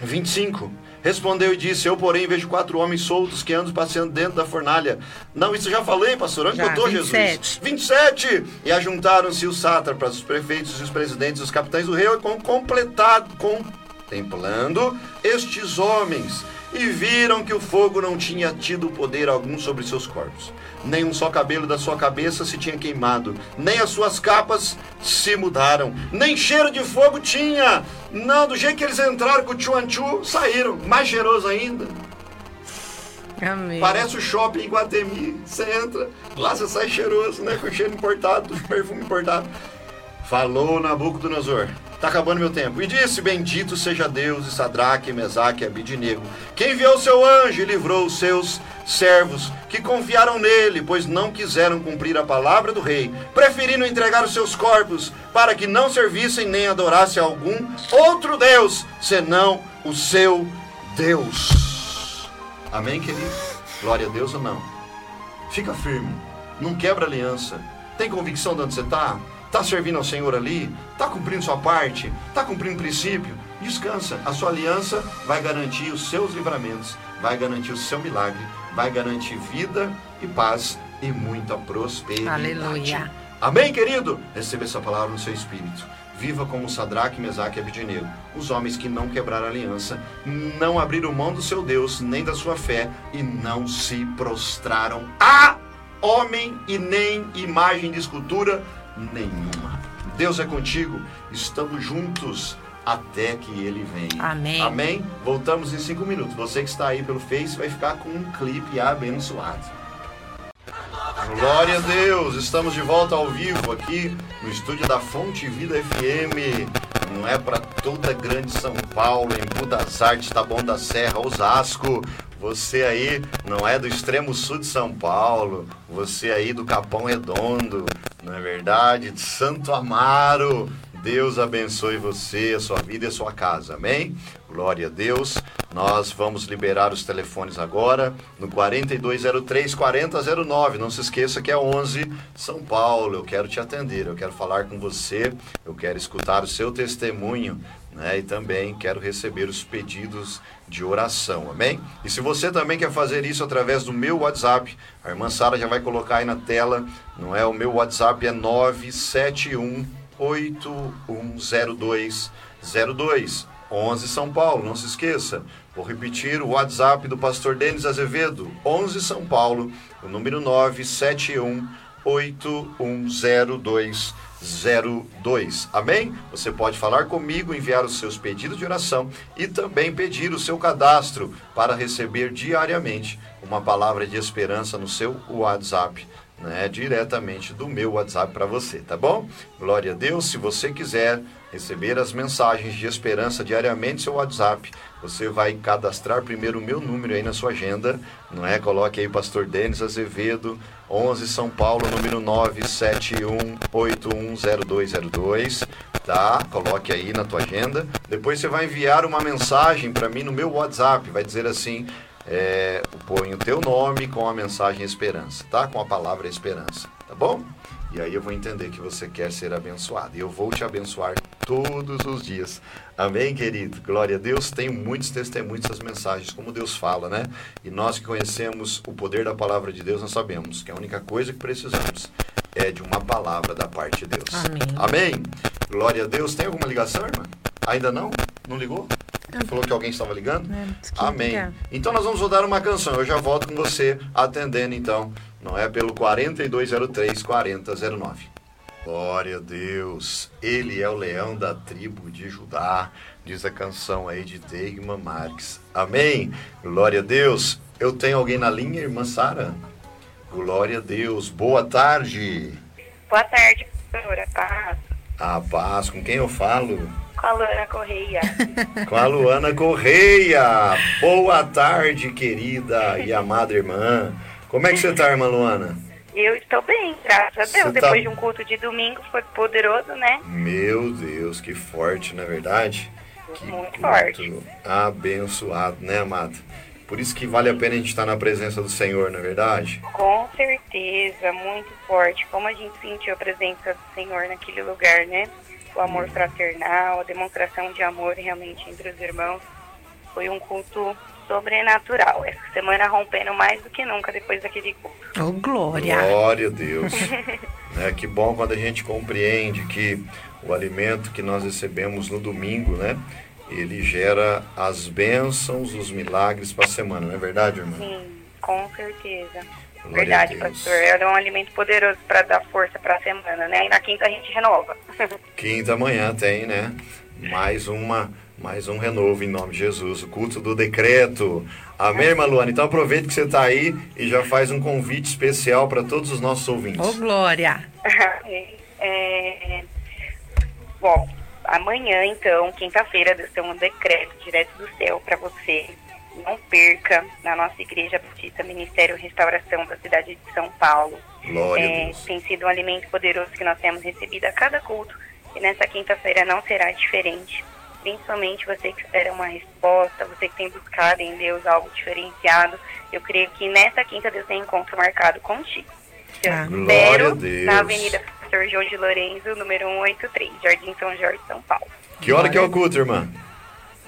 25. Respondeu e disse: Eu, porém, vejo quatro homens soltos que andam passeando dentro da fornalha. Não, isso eu já falei, pastor. Onde Já, eu 27. Jesus? 27. E ajuntaram-se os sátrapas, os prefeitos, os presidentes, os capitães do rei, com completado, contemplando estes homens. E viram que o fogo não tinha tido poder algum sobre seus corpos. Nem um só cabelo da sua cabeça se tinha queimado, nem as suas capas se mudaram, nem cheiro de fogo tinha. Não, do jeito que eles entraram com o Chuanchu, saíram, mais cheiroso ainda. Amém. Parece o shopping em Guatemi. Você entra, lá você sai cheiroso, né? Com cheiro importado, perfume importado. Falou Nabucodonosor. Tá acabando meu tempo. E disse: Bendito seja Deus, e Sadraque, Mesaque e Abidinego, que enviou seu anjo e livrou os seus servos, que confiaram nele, pois não quiseram cumprir a palavra do rei, preferindo entregar os seus corpos, para que não servissem nem adorassem algum outro Deus, senão o seu Deus. Amém, querido? Glória a Deus ou não? Fica firme. Não quebra aliança. Tem convicção de onde você está? Está servindo ao Senhor ali? Está cumprindo sua parte? Está cumprindo princípio? Descansa. A sua aliança vai garantir os seus livramentos, vai garantir o seu milagre, vai garantir vida e paz e muita prosperidade. Aleluia. Amém, querido? Receba essa palavra no seu espírito. Viva como Sadraque, Mesaque e Abidinego, os homens que não quebraram a aliança, não abriram mão do seu Deus, nem da sua fé, e não se prostraram a homem e nem imagem de escultura nenhuma. Deus é contigo, estamos juntos até que ele venha. Amém. Amém? Voltamos em cinco minutos. Você que está aí pelo Face vai ficar com um clipe abençoado. Glória a Deus, estamos de volta ao vivo aqui no estúdio da Fonte Vida FM. Não é para toda grande São Paulo, em Budas Artes, Taboão da Serra, Osasco. Você aí não é do extremo sul de São Paulo, você aí do Capão Redondo, não é verdade? De Santo Amaro, Deus abençoe você, a sua vida e a sua casa. Amém? Glória a Deus. Nós vamos liberar os telefones agora no 4203 4009. Não se esqueça que é 11 São Paulo. Eu quero te atender, eu quero falar com você, eu quero escutar o seu testemunho. Né? E também quero receber os pedidos de oração, amém? E se você também quer fazer isso através do meu WhatsApp, a irmã Sara já vai colocar aí na tela, não é? O meu WhatsApp é 971 810202 11 São Paulo, não se esqueça. Vou repetir o WhatsApp do pastor Denis Azevedo, 11 São Paulo, o número 971 810202. Amém? Você pode falar comigo, enviar os seus pedidos de oração e também pedir o seu cadastro para receber diariamente uma palavra de esperança no seu WhatsApp né, diretamente do meu WhatsApp para você, tá bom? Glória a Deus. Se você quiser receber as mensagens de esperança diariamente no seu WhatsApp, você vai cadastrar primeiro o meu número aí na sua agenda, não é? Coloque aí Pastor Denis Azevedo, 11 São Paulo, número 971810202, tá? Coloque aí na tua agenda. Depois você vai enviar uma mensagem para mim no meu WhatsApp, vai dizer assim: é, põe o teu nome com a mensagem esperança, tá? Com a palavra esperança, tá bom? E aí eu vou entender que você quer ser abençoado. E eu vou te abençoar todos os dias. Amém, querido? Glória a Deus. Tem muitos testemunhos dessas mensagens, como Deus fala, né? E nós que conhecemos o poder da palavra de Deus, nós sabemos que a única coisa que precisamos é de uma palavra da parte de Deus. Amém. Amém. Glória a Deus. Tem alguma ligação, irmã? Ainda não? Não ligou? Falou que alguém estava ligando? É, Amém. Então nós vamos rodar uma canção. Eu já volto com você atendendo então, não é pelo 4203 4009. Glória a Deus. Ele é o leão da tribo de Judá, diz a canção aí de Deigman Marques. Amém. Glória a Deus. Eu tenho alguém na linha, irmã Sara? Glória a Deus. Boa tarde. Boa tarde, professora. Paz. A paz, com quem eu falo? Com a Luana Correia. *laughs* Com a Luana Correia. Boa tarde, querida e amada irmã. Como é que você está, irmã Luana? Eu estou bem, graças a Deus. Tá- Depois de um culto de domingo, foi poderoso, né? Meu Deus, que forte, não é verdade? Que Muito culto forte. abençoado, né, amado? Por isso que vale a pena a gente estar na presença do Senhor, não é verdade? Com certeza, muito forte. Como a gente sentiu a presença do Senhor naquele lugar, né? O amor fraternal, a demonstração de amor realmente entre os irmãos. Foi um culto sobrenatural. Essa semana rompendo mais do que nunca depois daquele culto. Oh, glória. Glória a Deus. *laughs* né, que bom quando a gente compreende que o alimento que nós recebemos no domingo, né? Ele gera as bênçãos, os milagres para a semana, não é verdade, irmã? Sim, com certeza. Glória Verdade, pastor. É um alimento poderoso para dar força para a semana, né? E na quinta a gente renova. *laughs* Quinta manhã tem, né? Mais uma, mais um renovo em nome de Jesus, o culto do decreto. Amém, irmã Luana? Então aproveita que você está aí e já faz um convite especial para todos os nossos ouvintes. Oh, glória. É, Bom, amanhã, então, quinta-feira, Deus tem um decreto direto do céu para você. Não perca na nossa Igreja Batista Ministério Restauração da cidade de São Paulo. Glória a É, Deus. tem sido um alimento poderoso que nós temos recebido a cada culto e nessa quinta-feira não será diferente. Principalmente você que espera uma resposta, você que tem buscado em Deus algo diferenciado. Eu creio que nessa quinta Deus tem encontro marcado contigo. Ah. Glória a espero Deus. na Avenida Professor. João de Lorenzo, número 183, Jardim São Jorge, São Paulo. Que hora que é o culto, irmã?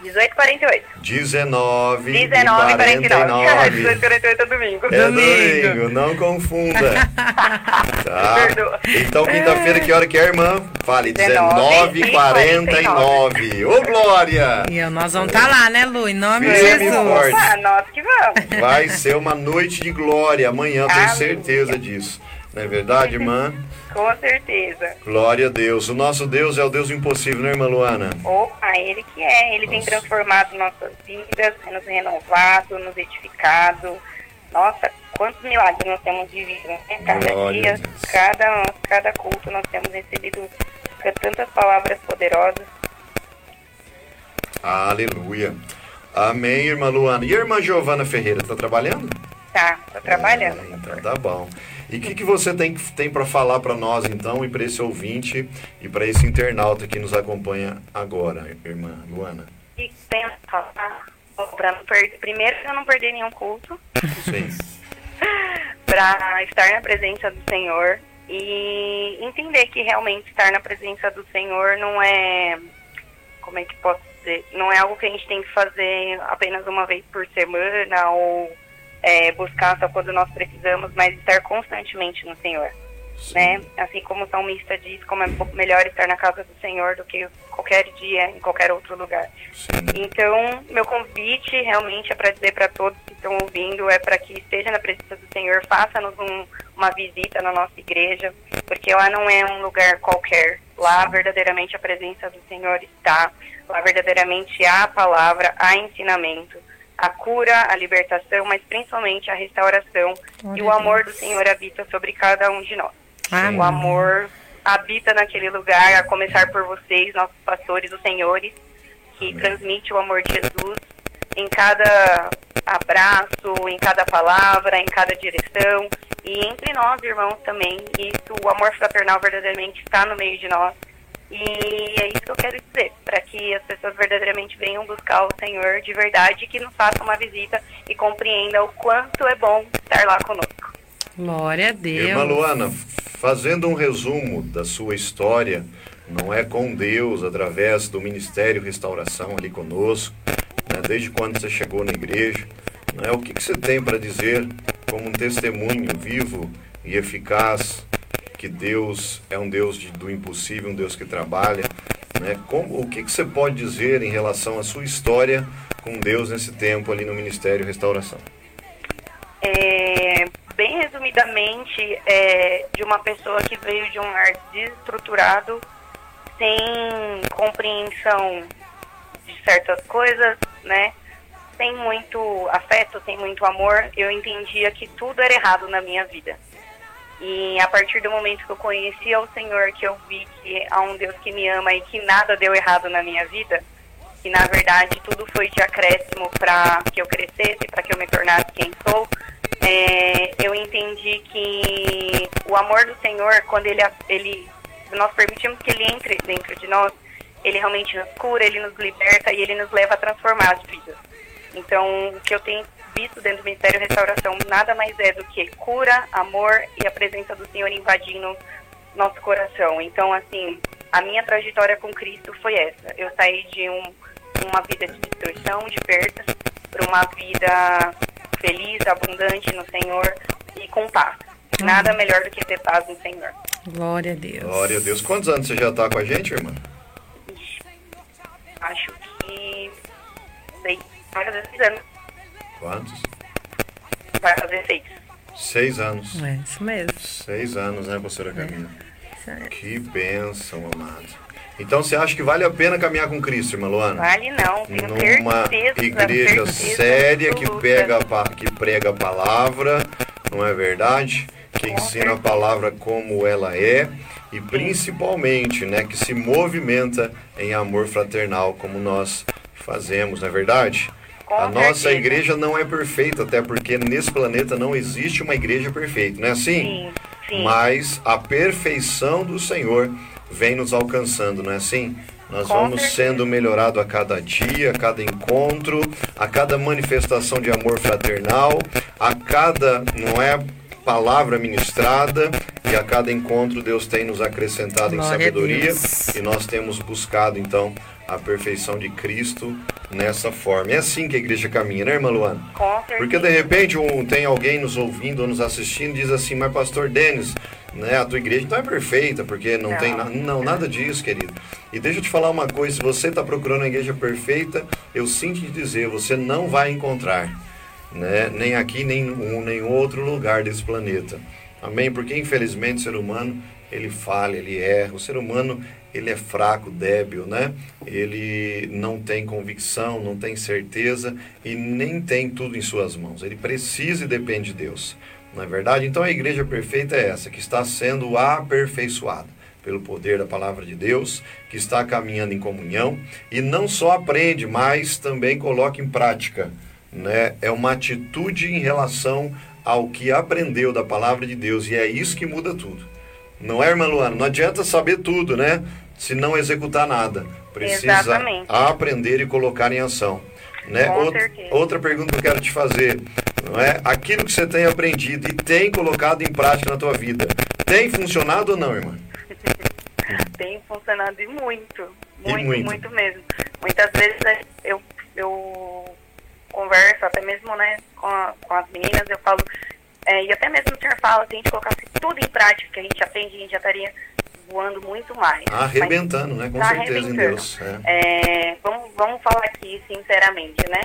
18h48. 19 19 e 49. 18h48 *laughs* é domingo. É Domingo. domingo, não confunda. *laughs* tá? Perdoa. Então, quinta-feira, que hora que é, irmã? Fale, 19 e 49. Ô, Glória! E nós vamos estar lá, né, Lu? Em nome de Firme Jesus. forte. Ah, nós que vamos. Vai ser uma noite de glória amanhã, tenho certeza disso. Não é verdade, irmã? Com certeza. Glória a Deus. O nosso Deus é o Deus do impossível, né, irmã Luana? Opa, ele que é. Ele tem Nossa. transformado nossas vidas, tem nos renovado, nos edificado. Nossa, quantos milagres nós temos vivido, né? Cada Glória dia, cada, cada culto nós temos recebido tantas palavras poderosas. Aleluia. Amém, irmã Luana. E a irmã Giovana Ferreira, tá trabalhando? Tá, tá trabalhando. Ah, então tá bom. E o que, que você tem, tem para falar para nós, então, e para esse ouvinte e para esse internauta que nos acompanha agora, irmã Luana? E tem a falar, pra não perder, primeiro, eu não perder nenhum culto, Sim. *laughs* para estar na presença do Senhor e entender que realmente estar na presença do Senhor não é, como é que posso dizer, não é algo que a gente tem que fazer apenas uma vez por semana ou é, buscar só quando nós precisamos, mas estar constantemente no Senhor. Sim. Né? Assim como o salmista diz, como é melhor estar na casa do Senhor do que qualquer dia em qualquer outro lugar. Sim. Então, meu convite realmente é para dizer para todos que estão ouvindo, é para que esteja na presença do Senhor, faça-nos um- uma visita na nossa igreja, porque lá não é um lugar qualquer. Lá verdadeiramente a presença do Senhor está. Lá verdadeiramente há a palavra, há ensinamento, a cura, a libertação, mas principalmente a restauração. Glória e o amor do. Senhor habita sobre cada um de nós. Amém. O amor habita naquele lugar, a começar por vocês, nossos pastores, os senhores, que transmite o amor de Jesus em cada abraço, em cada palavra, em cada direção. E entre nós, irmãos, também. Isso, o amor fraternal verdadeiramente está no meio de nós. E é isso que eu quero dizer, para que as pessoas verdadeiramente venham buscar o Senhor de verdade, que nos façam uma visita e compreendam o quanto é bom estar lá conosco. Glória a Deus. Irmã Luana, fazendo um resumo da sua história, não é com Deus, através do Ministério Restauração ali conosco, né, desde quando você chegou na igreja, né, o que, que você tem para dizer como um testemunho vivo e eficaz que Deus é um Deus de- do impossível, um Deus que trabalha, né? Como, o que, que você pode dizer em relação à sua história com Deus nesse tempo ali no Ministério Restauração? É, bem resumidamente, é, de uma pessoa que veio de um lar desestruturado, sem compreensão de certas coisas, né? Sem muito afeto, sem muito amor, eu entendia que tudo era errado na minha vida. E a partir do momento que eu conheci ao Senhor, que eu vi que há um Deus que me ama e que nada deu errado na minha vida, que na verdade tudo foi de acréscimo para que eu crescesse, para que eu me tornasse quem sou, é, eu entendi que o amor do Senhor, quando ele, ele nós permitimos que ele entre dentro de nós, ele realmente nos cura, ele nos liberta e ele nos leva a transformar as vidas. Então, o que eu tenho dentro do Ministério Restauração nada mais é do que cura, amor e a presença do Senhor invadindo nosso coração. Então, assim, a minha trajetória com Cristo foi essa. Eu saí de um, uma vida de destruição, de perdas, para uma vida feliz, abundante no Senhor e com paz. Nada melhor do que ter paz no Senhor. Glória a Deus. Glória a Deus. Quantos anos você já está com a gente, irmã? Acho que sei, seis anos. Quantos? Vai fazer seis. Seis anos. É isso mesmo. Seis anos, né, pastora Camila? Isso aí. Que bênção, amado. Então você acha que vale a pena caminhar com Cristo, irmã Luana? Vale não, tenho Numa certeza. igreja certeza séria que, pega, que prega a palavra, não é verdade? Que ensina a palavra como ela é e principalmente, né, que se movimenta em amor fraternal como nós fazemos, não é verdade? Com a nossa certeza. igreja não é perfeita, até porque nesse planeta não existe uma igreja perfeita, não é assim? Sim, sim. Mas a perfeição do Senhor vem nos alcançando, não é assim? Nós Com vamos certeza. sendo melhorado a cada dia, a cada encontro, a cada manifestação de amor fraternal, a cada, não é, palavra ministrada e a cada encontro Deus tem nos acrescentado Glória em sabedoria e nós temos buscado então a perfeição de Cristo nessa forma. É assim que a igreja caminha, né, irmã Luana? Porque de repente um, tem alguém nos ouvindo ou nos assistindo e diz assim, mas pastor Denis, né, a tua igreja não é perfeita, porque não, Não. tem na- não, nada disso, querido. E deixa eu te falar uma coisa, se você está procurando a igreja perfeita, eu sinto te dizer, você não vai encontrar, né, nem aqui, nem em um, nem em outro lugar desse planeta. Amém? Porque infelizmente o ser humano, ele falha, ele erra. O ser humano, ele é fraco, débil, né? Ele não tem convicção, não tem certeza e nem tem tudo em suas mãos. Ele precisa e depende de Deus. Não é verdade? Então a igreja perfeita é essa, que está sendo aperfeiçoada pelo poder da palavra de Deus, que está caminhando em comunhão e não só aprende, mas também coloca em prática. Né? É uma atitude em relação ao que aprendeu da palavra de Deus e é isso que muda tudo. Não é, irmã Luana? Não adianta saber tudo, né? Se não executar nada. Precisa Exatamente. aprender e colocar em ação. Né? Outra- certeza. outra pergunta que eu quero te fazer, não é? Aquilo que você tem aprendido e tem colocado em prática na tua vida, tem funcionado ou não, irmã? *laughs* Tem funcionado e muito. E Muito, muito. muito, mesmo. Muitas vezes é, eu, eu converso, até mesmo né, com, a- com as meninas, eu falo, é, e até mesmo o senhor fala, se a gente colocasse tudo em prática que a gente aprende, a gente já estaria voando muito mais. Arrebentando, né? Com Tá certeza em. Deus. é. É, vamos, vamos falar aqui sinceramente, né?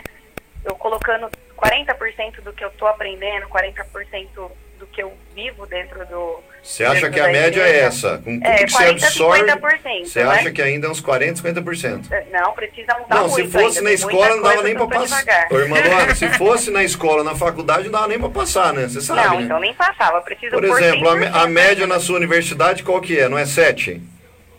Eu colocando 40% do que eu tô aprendendo, 40% do que eu vivo dentro do. Você acha que a média é igreja. essa? Com tudo É, que você 40, absorve, 50%, você né? acha que ainda é uns 40, 50%? Não, precisa mudar Não, se fosse ainda, na escola não dava nem tô passar. Ô, irmã Luana, *laughs* se fosse na escola, na faculdade, não dava nem pra passar, né? Você sabe, Não, né? então nem passava. Preciso Por exemplo, a, me- 100%, a média na sua universidade qual que é? Não é 7?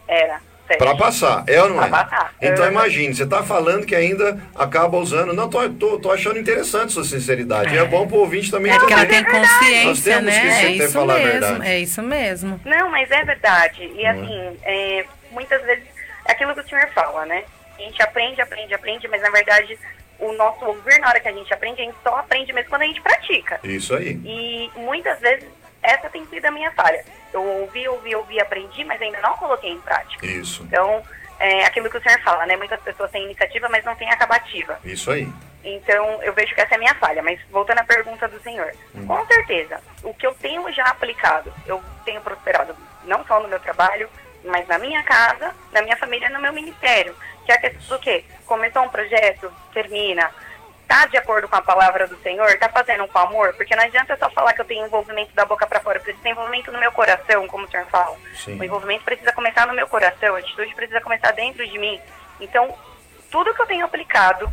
Era. Para passar, é ou não é? Pra passar. Então É. imagine, você está falando que ainda acaba usando. Não, tô, tô, tô achando interessante sua sinceridade. E é bom pro ouvinte também É porque ela tem Nós consciência, temos que né? É isso falar a mesmo. verdade. É isso mesmo. Não, mas é verdade. E assim, é, muitas vezes é aquilo que o senhor fala, né? A gente aprende, aprende, aprende, mas na verdade o nosso ouvir na hora que a gente aprende, a gente só aprende mesmo quando a gente pratica. Isso aí. E muitas vezes essa tem sido a minha falha. Eu ouvi, ouvi, ouvi, aprendi, mas ainda não coloquei em prática. Isso. Então, é aquilo que o senhor fala, né? Muitas pessoas têm iniciativa, mas não têm acabativa. Isso aí. Então, eu vejo que essa é a minha falha. Mas voltando à pergunta do senhor, com certeza, o que eu tenho já aplicado, eu tenho prosperado não só no meu trabalho, mas na minha casa, na minha família, no meu ministério. Que é a questão do quê? Começou um projeto, termina. Tá de acordo com a palavra do Senhor? Tá fazendo com amor? Porque não adianta só falar que eu tenho envolvimento da boca para fora. Eu preciso ter envolvimento no meu coração, como o senhor fala. Sim. O envolvimento precisa começar no meu coração, a atitude precisa começar dentro de mim. Então, tudo que eu tenho aplicado,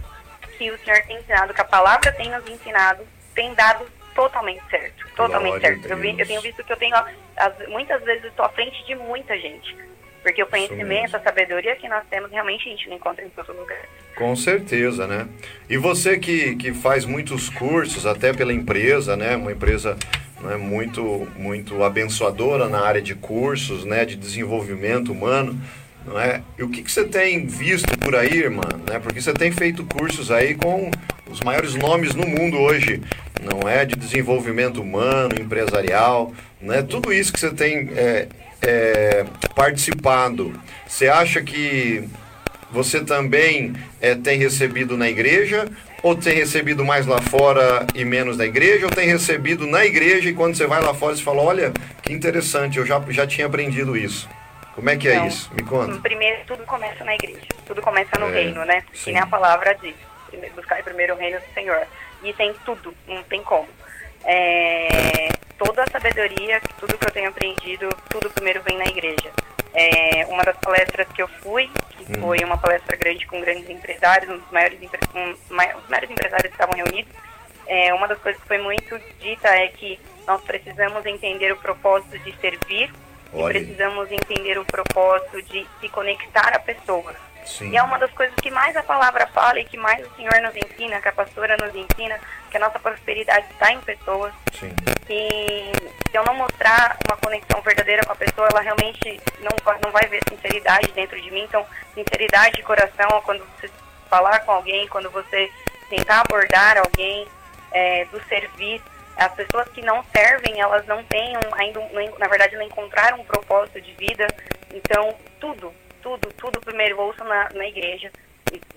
que o Senhor tem ensinado, que a palavra tem nos ensinado, tem dado totalmente certo. Totalmente Glória certo. Eu, vi- eu tenho visto que eu tenho, as- muitas vezes, estou à frente de muita gente. Porque o conhecimento, a sabedoria que nós temos, realmente a gente não encontra em todo lugar. Com certeza, né? E você que, que faz muitos cursos, até pela empresa, né? Uma empresa né, muito, muito abençoadora na área de cursos, né? De desenvolvimento humano, não é? E o que, que você tem visto por aí, irmã? Né? Porque você tem feito cursos aí com os maiores nomes no mundo hoje, não é? De desenvolvimento humano, empresarial, né? Tudo isso que você tem é, é, participado, você acha que você também eh, tem recebido na igreja? Ou tem recebido mais lá fora e menos na igreja? Ou tem recebido na igreja e quando você vai lá fora você fala, olha, que interessante, eu já, já tinha aprendido isso. Como é que é Então, isso? Me conta. Primeiro, tudo começa na igreja. Tudo começa no É, reino, né? sim. Que nem a palavra diz. Buscar primeiro o reino do Senhor. E tem tudo, não tem como. É, toda a sabedoria, tudo que eu tenho aprendido, tudo primeiro vem na igreja. É, uma das palestras que eu fui, que Hum. foi uma palestra grande com grandes empresários, um dos maiores, empre- um, mai- os maiores empresários que estavam reunidos, é, uma das coisas que foi muito dita é que nós precisamos entender o propósito de servir e Olha aí. precisamos entender o propósito de se conectar a pessoas. Sim. E é uma das coisas que mais a palavra fala e que mais o Senhor nos ensina, que a pastora nos ensina, que a nossa prosperidade está em pessoas. Sim. E se eu não mostrar uma conexão verdadeira com a pessoa, ela realmente não, vai- não vai ver sinceridade dentro de mim. Então, sinceridade de coração, quando você falar com alguém, quando você tentar abordar alguém, é, do servir, As pessoas que não servem, elas não têm um, ainda, na verdade, não encontraram um propósito de vida. Então, tudo, tudo, tudo primeiro ouçam na, na igreja,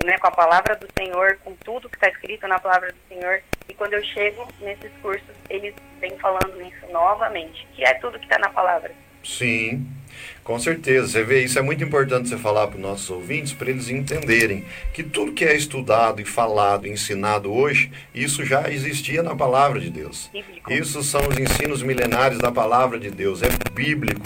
né, com a palavra do Senhor, com tudo que está escrito na palavra do Senhor. E quando eu chego nesses cursos, eles vêm falando isso novamente, que é tudo que está na palavra. Sim. Com certeza, você vê, isso é muito importante você falar para os nossos ouvintes, para eles entenderem que tudo que é estudado e falado, ensinado hoje, isso já existia na palavra de Deus. Bíblico. Isso são os ensinos milenares da palavra de Deus, é bíblico.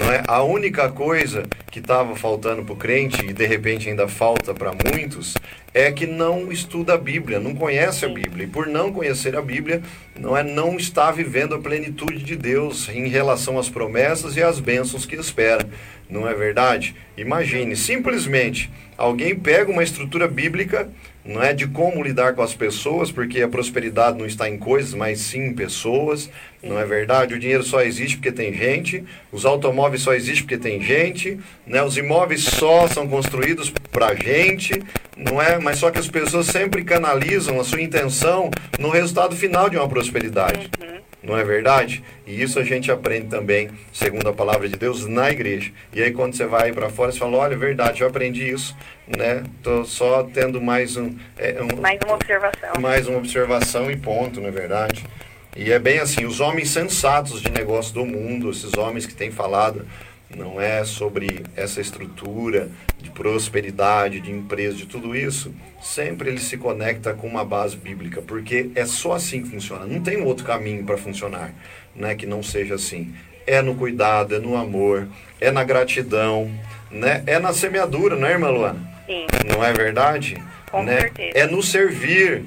Não é? A única coisa que estava faltando para o crente, e de repente ainda falta para muitos, é que não estuda a Bíblia, não conhece a Bíblia. E por não conhecer a Bíblia, não é não está vivendo a plenitude de Deus em relação às promessas e às bênçãos que espera. Não é verdade? Imagine, simplesmente alguém pega uma estrutura bíblica, não é de como lidar com as pessoas, porque a prosperidade não está em coisas, mas sim em pessoas, não é verdade? O dinheiro só existe porque tem gente, os automóveis só existem porque tem gente, né? Os imóveis só são construídos para gente, não é? Mas só que as pessoas sempre canalizam a sua intenção no resultado final de uma prosperidade. Uhum. Não é verdade? E isso a gente aprende também, segundo a palavra de Deus, na igreja. E aí quando você vai para fora, você fala, olha, é verdade, eu aprendi isso, né? Tô só tendo mais um, é, um mais uma observação. Mais uma observação e ponto, não é verdade? E é bem assim, os homens sensatos de negócio do mundo, esses homens que têm falado não é sobre essa estrutura de prosperidade, de empresa, de tudo isso, sempre ele se conecta com uma base bíblica, porque é só assim que funciona. Não tem outro caminho para funcionar, né, que não seja assim. É no cuidado, é no amor, é na gratidão, né? É na semeadura, né, irmã Luana? Sim. Não é verdade? Com né? certeza. É no servir,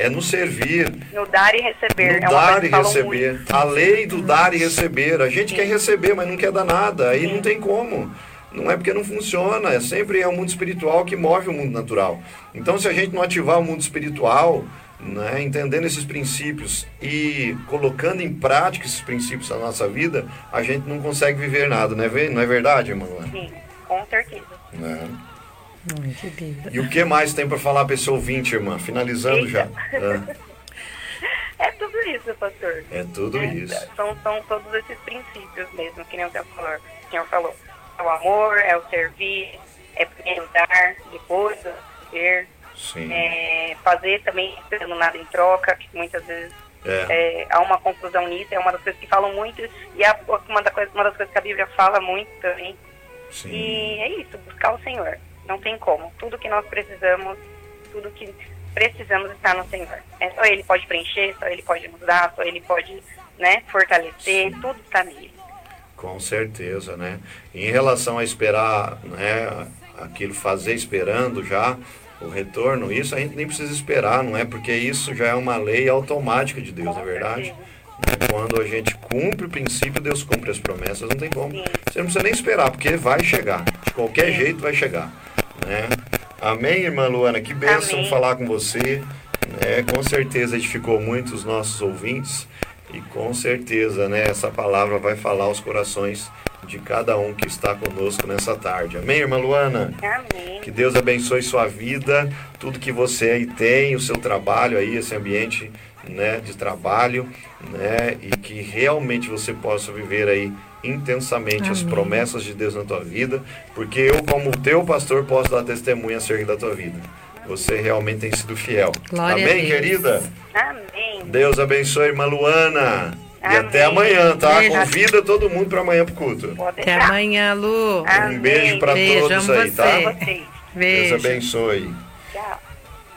é no servir. No dar e receber. No é dar e receber. Muito. A lei do dar e receber. A gente Sim. quer receber, mas não quer dar nada. Aí Sim. não tem como. Não é porque não funciona. É sempre é o mundo espiritual que move o mundo natural. Então, se a gente não ativar o mundo espiritual, né, entendendo esses princípios e colocando em prática esses princípios na nossa vida, a gente não consegue viver nada, não é, não é verdade, Emanuel? Sim, com certeza. É. E o que mais tem para falar para esse ouvinte, irmã? Finalizando Eita. já. É. *laughs* é. tudo isso, pastor. É tudo é, isso. São, são todos esses princípios mesmo, que nem o senhor falou. O senhor falou. É o amor, é o servir, é primeiro dar, depois ser. Sim. É, fazer também esperando nada em troca, que muitas vezes é. É, há uma confusão nisso, é uma das coisas que falam muito, e é uma, da coisa, uma das coisas que a Bíblia fala muito também. Sim. E é isso, buscar o Senhor. Não tem como. Tudo que nós precisamos, tudo que precisamos está no Senhor. É só Ele pode preencher, só Ele pode mudar, só Ele pode né, fortalecer, Sim. tudo está nele. Com certeza, né? Em relação a esperar, né, aquilo fazer esperando já o retorno, isso a gente nem precisa esperar, não é? Porque isso já é uma lei automática de Deus, Com é verdade? Né? Quando a gente cumpre o princípio, Deus cumpre as promessas, não tem como. Você não precisa nem esperar, porque vai chegar. De qualquer jeito vai chegar. Né? Amém, irmã Luana? Que bênção Amém. falar com você. Né? Com certeza edificou muito os nossos ouvintes. E com certeza, né, essa palavra vai falar aos corações de cada um que está conosco nessa tarde. Amém, irmã Luana? Amém. Que Deus abençoe sua vida, tudo que você aí tem, o seu trabalho aí, esse ambiente né, de trabalho, né, e que realmente você possa viver aí intensamente Amém. as promessas de Deus na tua vida, porque eu, como teu pastor, posso dar testemunha acerca da tua vida. Você realmente tem sido fiel. Glória Amém, querida? Amém. Deus abençoe, irmã Luana. Amém. E até amanhã, tá? Beijo. Convida todo mundo para amanhã pro culto. Até amanhã, Lu. Amém. Um beijo para todos aí, tá? Beijo. Deus abençoe. Tchau.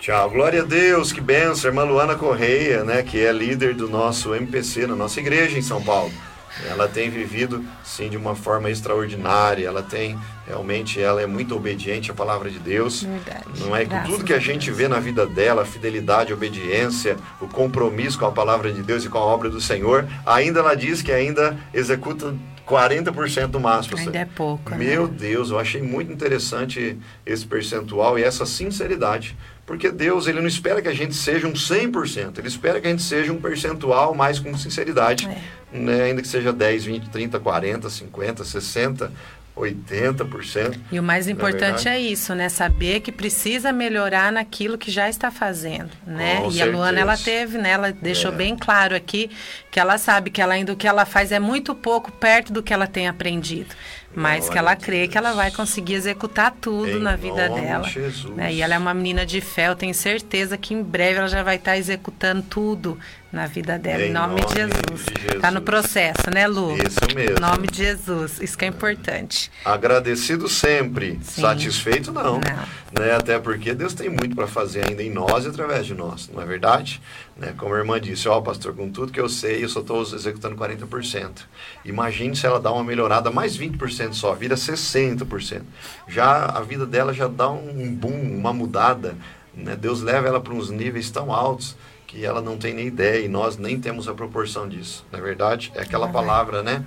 Tchau. Glória a Deus, que benção. Irmã Luana Correia, né, que é líder do nosso MPC, na nossa igreja em São Paulo. Ela tem vivido, sim, de uma forma extraordinária. Ela tem, realmente, ela é muito obediente à palavra de Deus. Verdade. Não é? Com tudo que a gente vê na vida dela, a fidelidade, a obediência, o compromisso com a palavra de Deus e com a obra do Senhor, ainda ela diz que ainda executa 40% do máximo. Ainda é pouco. Meu né? Deus, eu achei muito interessante esse percentual e essa sinceridade. Porque Deus, ele não espera que a gente seja um 100%, ele espera que a gente seja um percentual mais com sinceridade, é. né? ainda que seja 10, 20, 30, 40, 50, 60, 80%. E o mais importante é isso, né? Saber que precisa melhorar naquilo que já está fazendo, né? Com e certeza. a Luana ela teve, né? Ela deixou É. bem claro aqui que ela sabe que ela ainda o que ela faz é muito pouco perto do que ela tem aprendido, mas que ela crê que Deus. ela vai conseguir executar tudo Em na vida nome dela. de Jesus. né? E ela é uma menina de fé, eu tenho certeza que em breve ela já vai estar executando tudo na vida dela, em, Em nome, nome de Jesus. de Tá no processo, né, Lu? Isso mesmo. Em nome de Jesus. Isso que é importante. Agradecido sempre, Sim. satisfeito não. Não. Né? Até porque Deus tem muito para fazer ainda em nós e através de nós, não é verdade? Né? Como a irmã disse, ó pastor, com tudo que eu sei, eu só estou executando 40%. Imagine se ela dá uma melhorada mais 20% só, vira 60%. Já a vida dela já dá um boom, uma mudada. Né? Deus leva ela para uns níveis tão altos que ela não tem nem ideia e nós nem temos a proporção disso. Não é verdade? É aquela Verdade. palavra, né?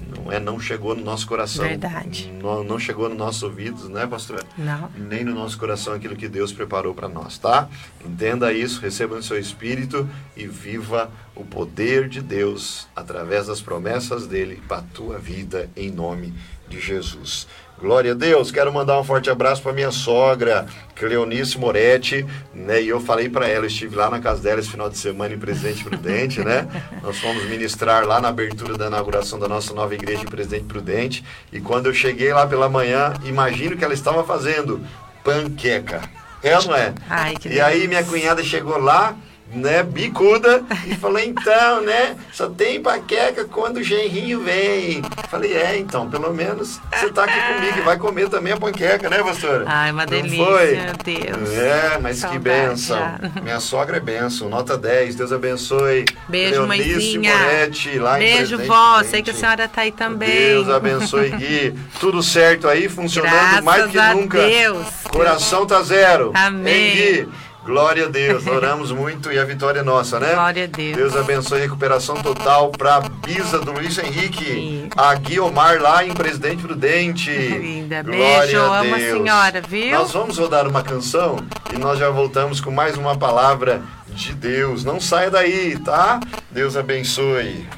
Não é não chegou no nosso coração. Verdade. Não, não chegou nos nossos ouvidos, né, pastor? Não. Nem no nosso coração aquilo que Deus preparou para nós, tá? Entenda isso, receba no seu espírito e viva o poder de Deus através das promessas dele para a tua vida em nome de Jesus. Glória a Deus. Quero mandar um forte abraço para minha sogra, Cleonice Moretti, né? E eu falei para ela, estive lá na casa dela esse final de semana em Presidente Prudente, né? *laughs* Nós fomos ministrar lá na abertura da inauguração da nossa nova igreja em Presidente Prudente. E quando eu cheguei lá pela manhã, imagino que ela estava fazendo panqueca. É ou não é? Ai, que E aí minha cunhada chegou lá, né, bicuda, e falou, então, né, só tem paqueca quando o genrinho vem. Falei, é, então, pelo menos você tá aqui comigo e vai comer também a panqueca, né, pastora? Ai, uma Não delícia, foi? meu Deus. É, mas que Saudade benção. já. Minha sogra é benção, nota 10, Deus abençoe. Beijo, Leonice mãezinha. Moretti, lá em Beijo, Presidente vó. Sei que a senhora tá aí também. Deus abençoe, Gui. Tudo certo aí, funcionando Graças mais que nunca. Deus. Coração tá zero. Amém. Hein, Gui? Glória a Deus, oramos *laughs* muito e a vitória é nossa, né? Glória a Deus. Deus abençoe recuperação total para Bisa do Luiz Henrique, Sim. a Guiomar lá em Presidente Prudente. Linda. Glória Beijo, a amo a Deus. senhora, viu? Nós vamos rodar uma canção e nós já voltamos com mais uma palavra de Deus. Não saia daí, tá? Deus abençoe.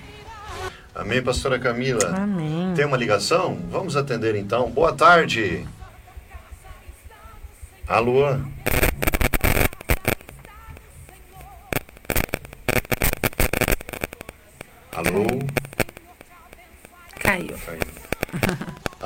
Amém, pastora Camila? Amém. Tem uma ligação? Vamos atender então. Boa tarde. Alô?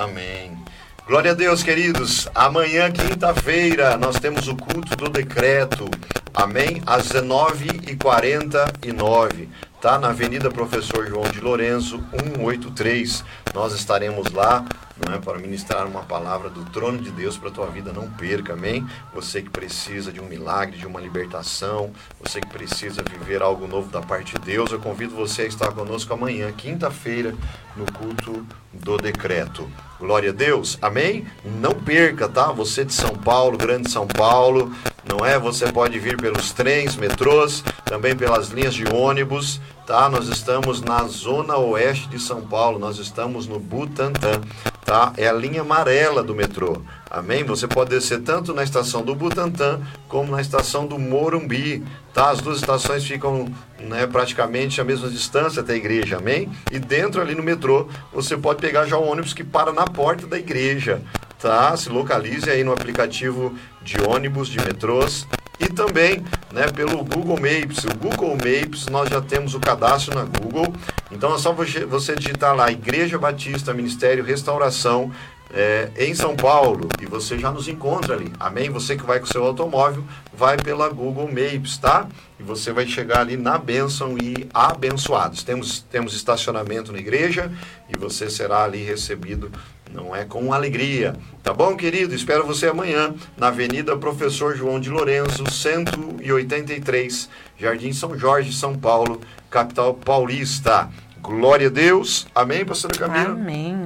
Amém. Glória a Deus, queridos. Amanhã, quinta-feira, nós temos o culto do decreto. Amém? Às 19h49. Tá? Na Avenida Professor João de Lorenzo, 183. Nós estaremos lá não é, para ministrar uma palavra do trono de Deus para a tua vida. Não perca, amém? Você que precisa de um milagre, de uma libertação, você que precisa viver algo novo da parte de Deus, eu convido você a estar conosco amanhã, quinta-feira, no culto do decreto. Glória a Deus, amém? Não perca, tá? Você de São Paulo, Grande São Paulo, não é? Você pode vir pelos trens, metrôs, também pelas linhas de ônibus, tá? Nós estamos na zona oeste de São Paulo, nós estamos no Butantã, tá? É a linha amarela do metrô. Amém? Você pode descer tanto na estação do Butantã como na estação do Morumbi, tá? As duas estações ficam né, praticamente a mesma distância até a igreja, amém? E dentro ali no metrô, você pode pegar já o ônibus que para na porta da igreja, tá? Se localize aí no aplicativo de ônibus, de metrôs, e também né, pelo Google Maps. O Google Maps nós já temos o cadastro na Google, então é só você, digitar lá Igreja Batista Ministério Restauração é, em São Paulo e você já nos encontra ali. Amém? Você que vai com seu automóvel, vai pela Google Maps, tá? E você vai chegar ali na bênção e abençoados. Temos, temos estacionamento na igreja e você será ali recebido não é com alegria. Tá bom, querido? Espero você amanhã na Avenida Professor João de Lorenzo, 183, Jardim São Jorge, São Paulo, capital paulista. Glória a Deus. Amém, pastora Camila? Amém.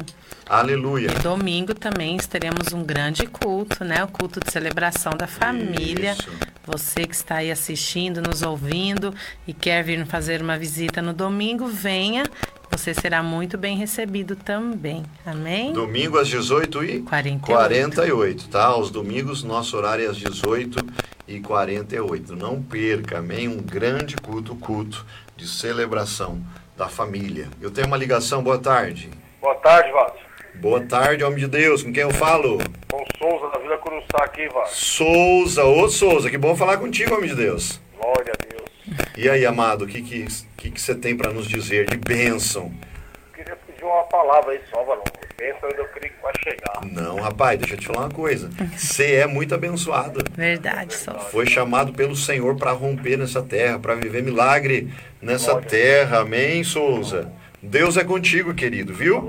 Aleluia. Domingo também teremos um grande culto, né? O culto de celebração da família. Isso. Você que está aí assistindo, nos ouvindo e quer vir fazer uma visita no domingo, venha. Você será muito bem recebido também. Amém? Domingo às 18 e 48. 48, tá? Aos domingos, nosso horário é às 18 e 48. Não perca, amém? Um grande culto, culto de celebração da família. Eu tenho uma ligação, boa tarde. Boa tarde, Walter. Boa tarde, homem de Deus. Com quem eu falo? Com Souza, da Vila Curuçá aqui, vai. Souza, ô Souza, que bom falar contigo, homem de Deus. Glória a Deus. E aí, amado, o que que, que, que você tem para nos dizer de bênção? Queria pedir uma palavra aí só, varão. Bênção eu creio que vai chegar. Não, rapaz, deixa eu te falar uma coisa. Você é muito abençoado. Verdade, Souza. Foi chamado pelo Senhor para romper nessa terra, para viver milagre nessa Glória. terra. Amém, Souza? Deus é contigo, querido, viu?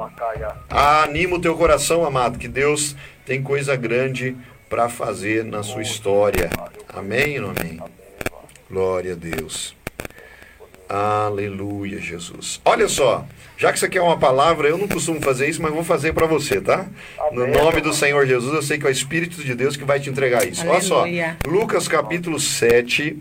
Anima o teu coração, amado, que Deus tem coisa grande para fazer na sua história. Amém ou não amém? Glória a Deus. Aleluia, Jesus. Olha só, já que você quer uma palavra, eu não costumo fazer isso, mas vou fazer para você, tá? No nome do Senhor Jesus, eu sei que é o Espírito de Deus que vai te entregar isso. Olha só. Lucas capítulo 7,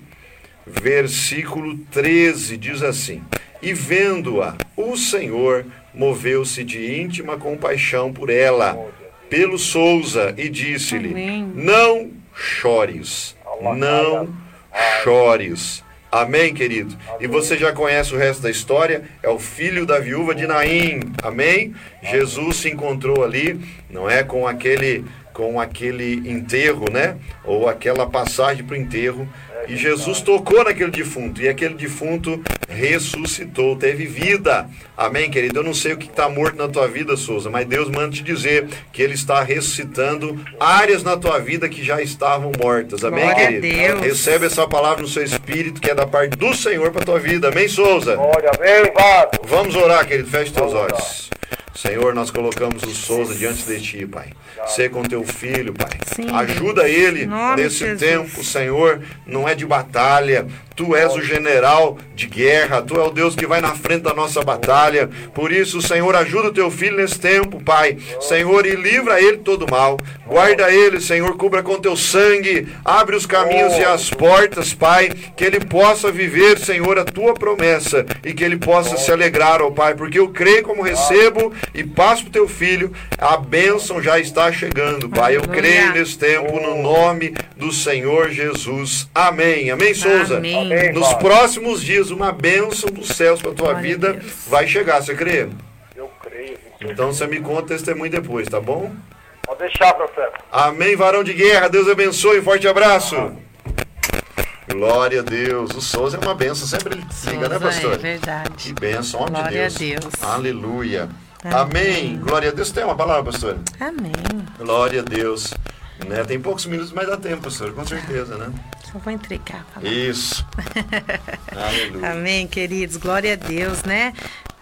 versículo 13, diz assim: E vendo-a, o Senhor moveu-se de íntima compaixão por ela, pelo Souza, e disse-lhe. Não chores, não chores. Amém, querido? E você já conhece o resto da história? É o filho da viúva de Naim. Amém? Jesus se encontrou ali, não é com aquele com aquele enterro, né? Ou aquela passagem para o enterro. E Jesus tocou naquele defunto. E aquele defunto ressuscitou, teve vida. Amém, querido? Eu não sei o que está morto na tua vida, Souza, mas Deus manda te dizer que Ele está ressuscitando áreas na tua vida que já estavam mortas. Amém, Glória a querido? Deus. Recebe essa palavra no seu espírito, que é da parte do Senhor para tua vida. Amém, Souza? Glória, amém, vaso. Vamos orar, querido. Feche teus Vamos orar. Senhor, nós colocamos o Souza diante de ti, Pai. Ser com teu filho, Pai. Sim. Ajuda ele nesse tempo, Senhor. Não é de batalha. Tu és o general de guerra. Tu é o Deus que vai na frente da nossa batalha. Por isso, Senhor, ajuda o teu filho nesse tempo, Pai. Senhor, e livra ele de todo mal. Guarda ele, Senhor, cubra com teu sangue. Abre os caminhos e as portas, Pai. Que ele possa viver, Senhor, a tua promessa. E que ele possa se alegrar, ó Pai. Porque eu creio como recebo e passo para o teu filho. A bênção já está chegando, Pai. Eu creio nesse tempo, no nome do Senhor Jesus. Amém. Amém, Souza? Amém. Amém. Nos próximos dias, uma bênção dos céus para tua Glória a vida Deus. vai chegar, você crê? Eu creio. Então você me conta testemunho depois, tá bom? Pode deixar, profeta. Amém, varão de guerra. Deus abençoe. Forte abraço. Glória a Deus. O Souza é uma bênção. Sempre ele liga, né, Souza, pastor? É verdade. Que bênção, homem de Glória a Deus. Deus. Aleluia. Amém. Amém. Glória a Deus. Tem uma palavra, pastor? Amém. Glória a Deus. Né? Tem poucos minutos, mas dá tempo, pastor. Com certeza, né? Só vou entregar palavra. Isso. *laughs* Aleluia. Amém, queridos. Glória a Deus, né?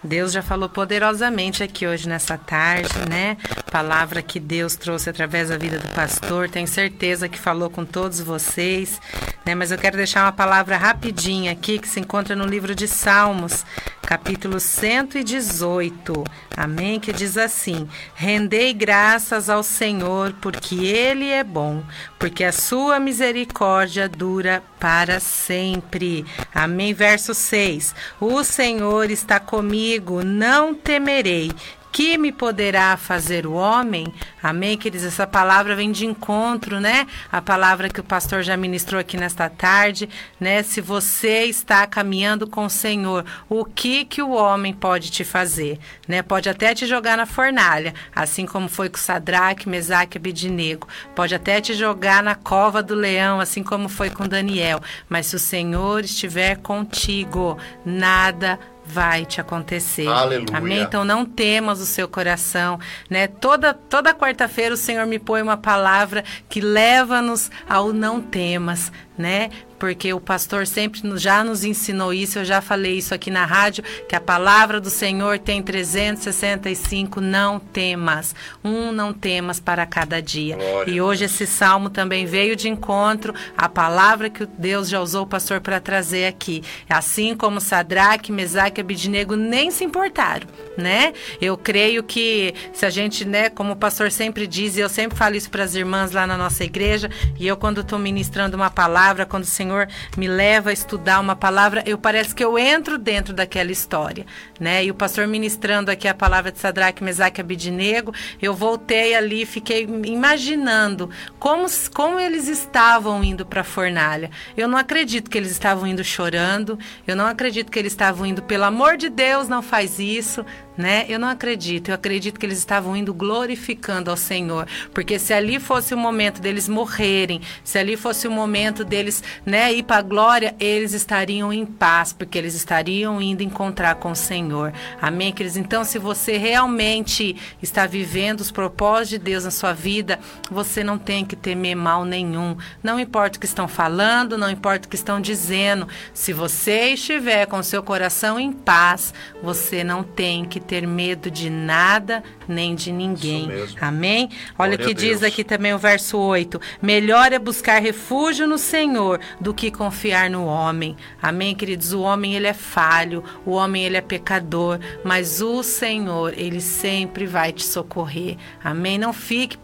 Deus já falou poderosamente aqui hoje nessa tarde, né? Palavra que Deus trouxe através da vida do pastor. Tenho certeza que falou com todos vocês, né? Mas eu quero deixar uma palavra rapidinha aqui que se encontra no livro de Salmos, capítulo 118. Amém? Que diz assim: Rendei graças ao Senhor, porque Ele é bom, porque a sua misericórdia dura para sempre. Amém. Verso 6: O Senhor está comigo, não temerei. Que me poderá fazer o homem? Amém, queridos? Essa palavra vem de encontro, né? A palavra que o pastor já ministrou aqui nesta tarde, né? Se você está caminhando com o Senhor, o que que o homem pode te fazer, né? Pode até te jogar na fornalha, assim como foi com Sadraque, Mesaque e Abidinego. Pode até te jogar na cova do leão, assim como foi com Daniel. Mas se o Senhor estiver contigo, nada vai te acontecer. Aleluia. Amém? Então não temas o seu coração, né? Toda toda quarta-feira o Senhor me põe uma palavra que leva-nos ao não temas, né? Porque o pastor sempre já nos ensinou isso, eu já falei isso aqui na rádio, que a palavra do Senhor tem 365 não temas, um não temas para cada dia. Glória E hoje esse salmo também veio de encontro à palavra que Deus já usou o pastor para trazer aqui. Assim como Sadraque, Mesaque e Abidnego nem se importaram, né? Eu creio que se a gente, né, como o pastor sempre diz, e eu sempre falo isso para as irmãs lá na nossa igreja, e eu quando estou ministrando uma palavra, quando o Senhor me leva a estudar uma palavra, eu parece que eu entro dentro daquela história, né? E o pastor ministrando aqui a palavra de Sadraque, Mesaque e Abidnego, eu voltei ali, fiquei imaginando como, como eles estavam indo para a fornalha. Eu não acredito que eles estavam indo chorando, eu não acredito que eles estavam indo, pelo amor de Deus, não faz isso, né? Eu não acredito. Eu acredito que eles estavam indo glorificando ao Senhor, porque se ali fosse o momento deles morrerem, se ali fosse o momento deles, né, ir para a glória, eles estariam em paz, porque eles estariam indo encontrar com o Senhor. Amém, queridos. Então, se você realmente está vivendo os propósitos de Deus na sua vida, você não tem que temer mal nenhum. Não importa o que estão falando, não importa o que estão dizendo. Se você estiver com seu coração em paz, você não tem que ter medo de nada nem de ninguém. Amém? Olha o que diz aqui também o verso 8: Melhor é buscar refúgio no Senhor do que confiar no homem. Amém, queridos? O homem ele é falho, o homem ele é pecador, mas o Senhor, ele sempre vai te socorrer. Amém? Não fique,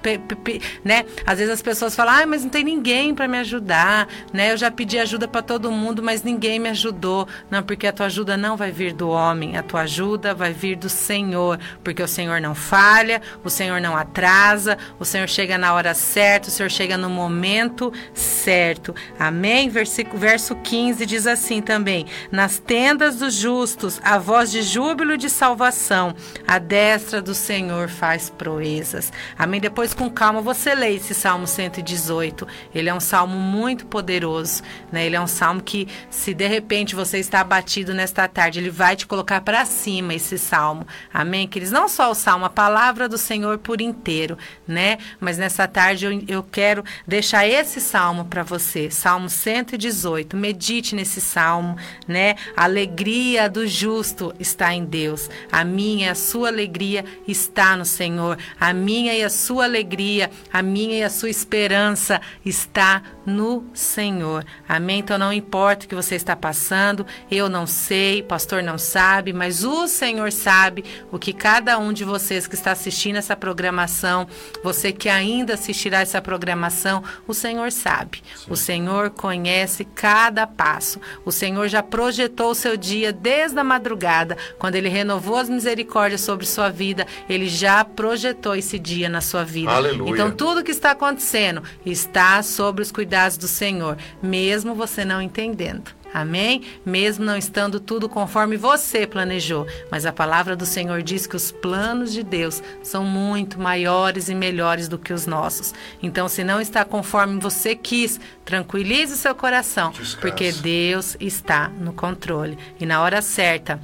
né? Às vezes as pessoas falam: "Ah, mas não tem ninguém para me ajudar", né? Eu já pedi ajuda para todo mundo, mas ninguém me ajudou. Não, porque a tua ajuda não vai vir do homem, a tua ajuda vai vir do Senhor, porque o Senhor não falha, o Senhor não atrasa, o Senhor chega na hora certa, o Senhor chega no momento certo. Amém? Versículo, verso 15 diz assim também: Nas tendas dos justos, a voz de júbilo de salvação, a destra do Senhor faz proezas. Amém? Depois, com calma, você lê esse Salmo 118. Ele é um salmo muito poderoso, né? Ele é um salmo que, se de repente você está abatido nesta tarde, ele vai te colocar para cima esse salmo. Amém, queridos? Não só o salmo, a palavra do Senhor por inteiro, né? Mas nessa tarde eu, eu quero deixar esse salmo para você, Salmo 118. Medite nesse salmo, né? A alegria do justo está em Deus. A minha e a sua alegria está no Senhor. A minha e a sua alegria, a minha e a sua esperança está no Senhor. Amém? Então não importa o que você está passando, eu não sei, pastor não sabe, mas o Senhor sabe o que cada um de vocês que está assistindo essa programação, você que ainda assistirá essa programação, o Senhor sabe. Sim. O Senhor conhece cada passo. O Senhor já projetou o seu dia desde a madrugada, quando ele renovou as misericórdias sobre sua vida, ele já projetou esse dia na sua vida. Aleluia. Então tudo que está acontecendo está sobre os cuidados do Senhor, mesmo você não entendendo. Amém? Mesmo não estando tudo conforme você planejou. Mas a palavra do Senhor diz que os planos de Deus são muito maiores e melhores do que os nossos. Então, se não está conforme você quis, tranquilize seu coração, Descanse. porque Deus está no controle. E na hora certa,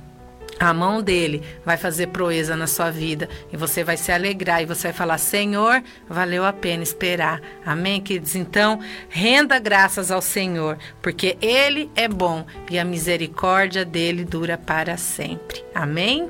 a mão dele vai fazer proeza na sua vida e você vai se alegrar e você vai falar: Senhor, valeu a pena esperar. Amém, queridos? Então, renda graças ao Senhor, porque ele é bom e a misericórdia dele dura para sempre. Amém?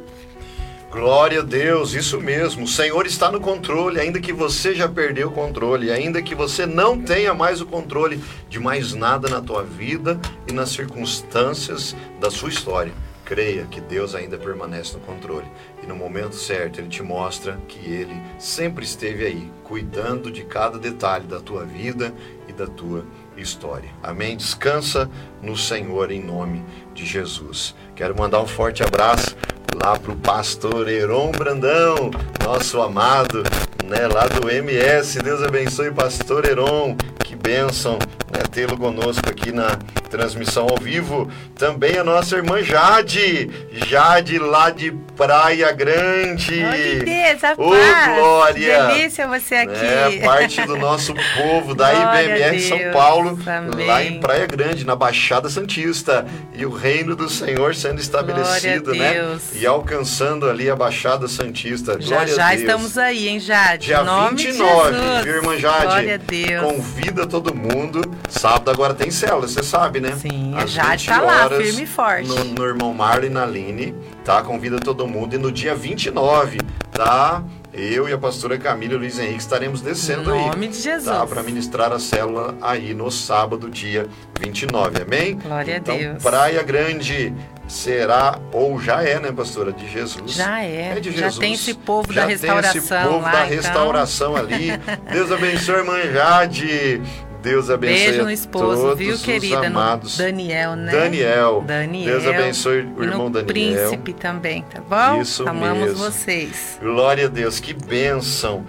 Glória a Deus, isso mesmo. O Senhor está no controle, ainda que você já perdeu o controle, ainda que você não tenha mais o controle de mais nada na tua vida e nas circunstâncias da sua história creia que Deus ainda permanece no controle e no momento certo ele te mostra que ele sempre esteve aí, cuidando de cada detalhe da tua vida e da tua história. Amém? Descansa no Senhor em nome de Jesus. Quero mandar um forte abraço lá para o pastor Heron Brandão, nosso amado, né, lá do MS. Deus abençoe, pastor Heron. Que bênção né, tê-lo conosco aqui na transmissão ao vivo. Também a nossa irmã Jade, Jade lá de Praia Grande. Oh, Deus, a Ô, Glória! Delícia você aqui. É, parte do nosso povo da IBMR São Paulo, Amém. lá em Praia Grande, na Baixada Santista. E o reino do Senhor sendo estabelecido, né? E alcançando ali a Baixada Santista. Já já estamos aí, hein, Jade? Dia Nome 29, viu, irmã Jade? Glória a Deus. Convida todo mundo. Sábado agora tem célula, você sabe, né? Sim, Às a Jade tá lá, firme e forte. No, no irmão Marlon e na Line, tá? Convida todo mundo. E no dia 29, tá? Eu e a pastora Camila e Luiz Henrique estaremos descendo no aí. Em nome de Jesus. Tá? Para ministrar a célula aí no sábado, dia 29. Amém? Glória então, a Deus. Praia Grande será ou já é, né, pastora, de Jesus. Já é. É de Jesus. Já tem esse povo já da restauração tem esse povo lá, da então. restauração ali. *laughs* Deus abençoe, irmã Jade. Deus abençoe Beijo no esposo, todos viu, querida? amados. Daniel, né? Daniel. Daniel. Deus abençoe o irmão Daniel. príncipe também, tá bom? Isso Amamos mesmo. vocês. Glória a Deus, que bênção.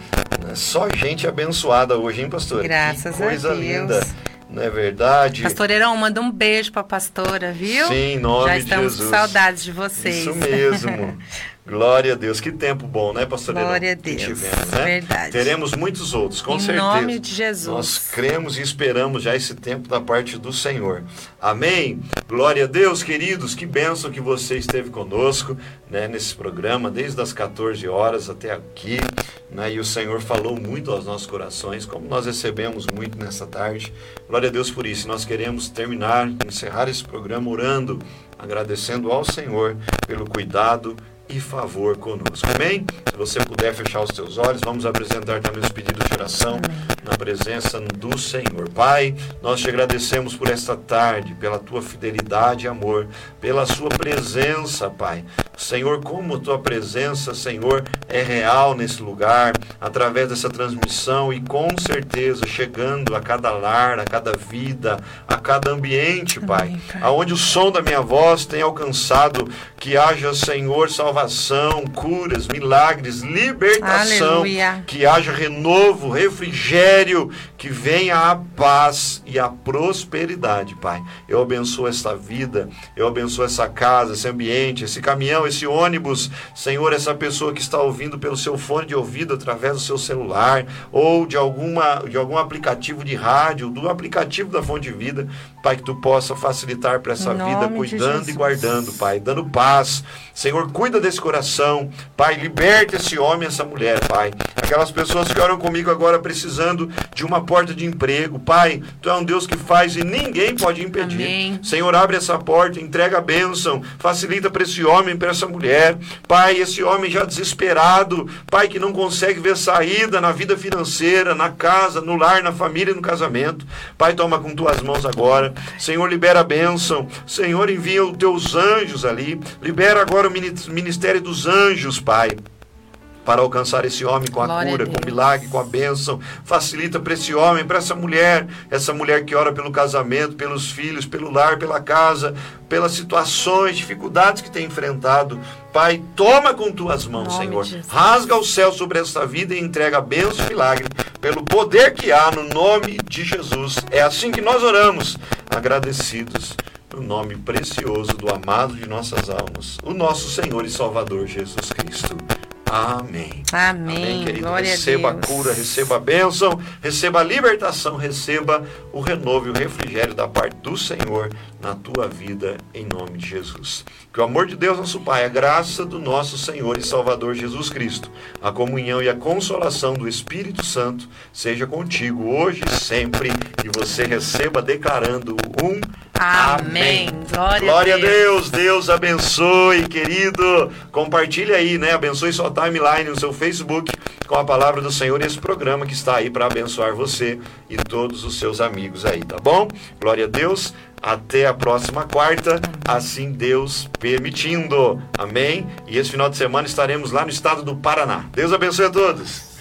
Só gente abençoada hoje, hein, pastor? Graças que coisa a Deus. linda. Não é verdade? Pastoreirão, manda um beijo pra pastora, viu? Sim, em nome Já de estamos Jesus. com saudades de vocês. Isso mesmo. *laughs* Glória a Deus. Que tempo bom, né, pastor Glória a Deus. Tivemos, né? Verdade. Teremos muitos outros, com em certeza. Em nome de Jesus. Nós cremos e esperamos já esse tempo da parte do Senhor. Amém? Glória a Deus, queridos. Que bênção que você esteve conosco né, nesse programa, desde as 14 horas até aqui. Né, e o Senhor falou muito aos nossos corações, como nós recebemos muito nessa tarde. Glória a Deus por isso. Nós queremos terminar, encerrar esse programa orando, agradecendo ao Senhor pelo cuidado e favor conosco. Amém? Se você puder fechar os seus olhos, vamos apresentar também os pedidos de oração na presença do Senhor. Pai, nós te agradecemos por esta tarde, pela tua fidelidade e amor, pela sua presença, Pai. Senhor, como tua presença, Senhor, é real nesse lugar, através dessa transmissão e com certeza chegando a cada lar, a cada vida, a cada ambiente, Pai, Amém, pai. aonde o som da minha voz tem alcançado, que haja, Senhor, salvação, curas, milagres, libertação, Aleluia. que haja renovo, refrigério, que venha a paz e a prosperidade, Pai. Eu abençoo esta vida, eu abençoo essa casa, esse ambiente, esse caminhão, esse ônibus, Senhor, essa pessoa que está ouvindo pelo seu fone de ouvido através do seu celular ou de alguma de algum aplicativo de rádio, do aplicativo da Fonte de Vida, Pai, que tu possa facilitar para essa vida, cuidando e guardando, Pai, dando paz. Senhor, cuida desse coração, Pai, liberta esse homem, essa mulher, Pai. Aquelas pessoas que oram comigo agora precisando de uma porta de emprego, Pai, tu é um Deus que faz e ninguém pode impedir. Amém. Senhor, abre essa porta, entrega a bênção, facilita para esse homem, para essa mulher. Pai, esse homem já desesperado, Pai, que não consegue ver saída na vida financeira, na casa, no lar, na família, no casamento. Pai, toma com tuas mãos agora. Senhor, libera a bênção. Senhor, envia os teus anjos ali. Libera agora o ministério dos anjos, Pai para alcançar esse homem com a Glória cura, a com o milagre, com a bênção. Facilita para esse homem, para essa mulher, essa mulher que ora pelo casamento, pelos filhos, pelo lar, pela casa, pelas situações, dificuldades que tem enfrentado. Pai, toma com tuas mãos, Senhor. Rasga o céu sobre esta vida e entrega a bênção e milagre pelo poder que há no nome de Jesus. É assim que nós oramos, agradecidos no nome precioso do amado de nossas almas, o nosso Senhor e Salvador Jesus Cristo. Amém. Amém. Amém querido. Glória receba a, a cura, receba a bênção, receba a libertação, receba o renovo e o refrigério da parte do Senhor na tua vida, em nome de Jesus. Que o amor de Deus, nosso Pai, a graça do nosso Senhor e Salvador Jesus Cristo, a comunhão e a consolação do Espírito Santo seja contigo hoje e sempre, e você receba declarando um Amém. Amém. Glória, Glória a, Deus. Deus. Deus abençoe, querido. Compartilhe aí, né? Abençoe sua timeline no seu Facebook com a palavra do Senhor e esse programa que está aí para abençoar você e todos os seus amigos aí, tá bom? Glória a Deus. Até a próxima quarta, assim Deus permitindo. Amém? E esse final de semana estaremos lá no estado do Paraná. Deus abençoe a todos.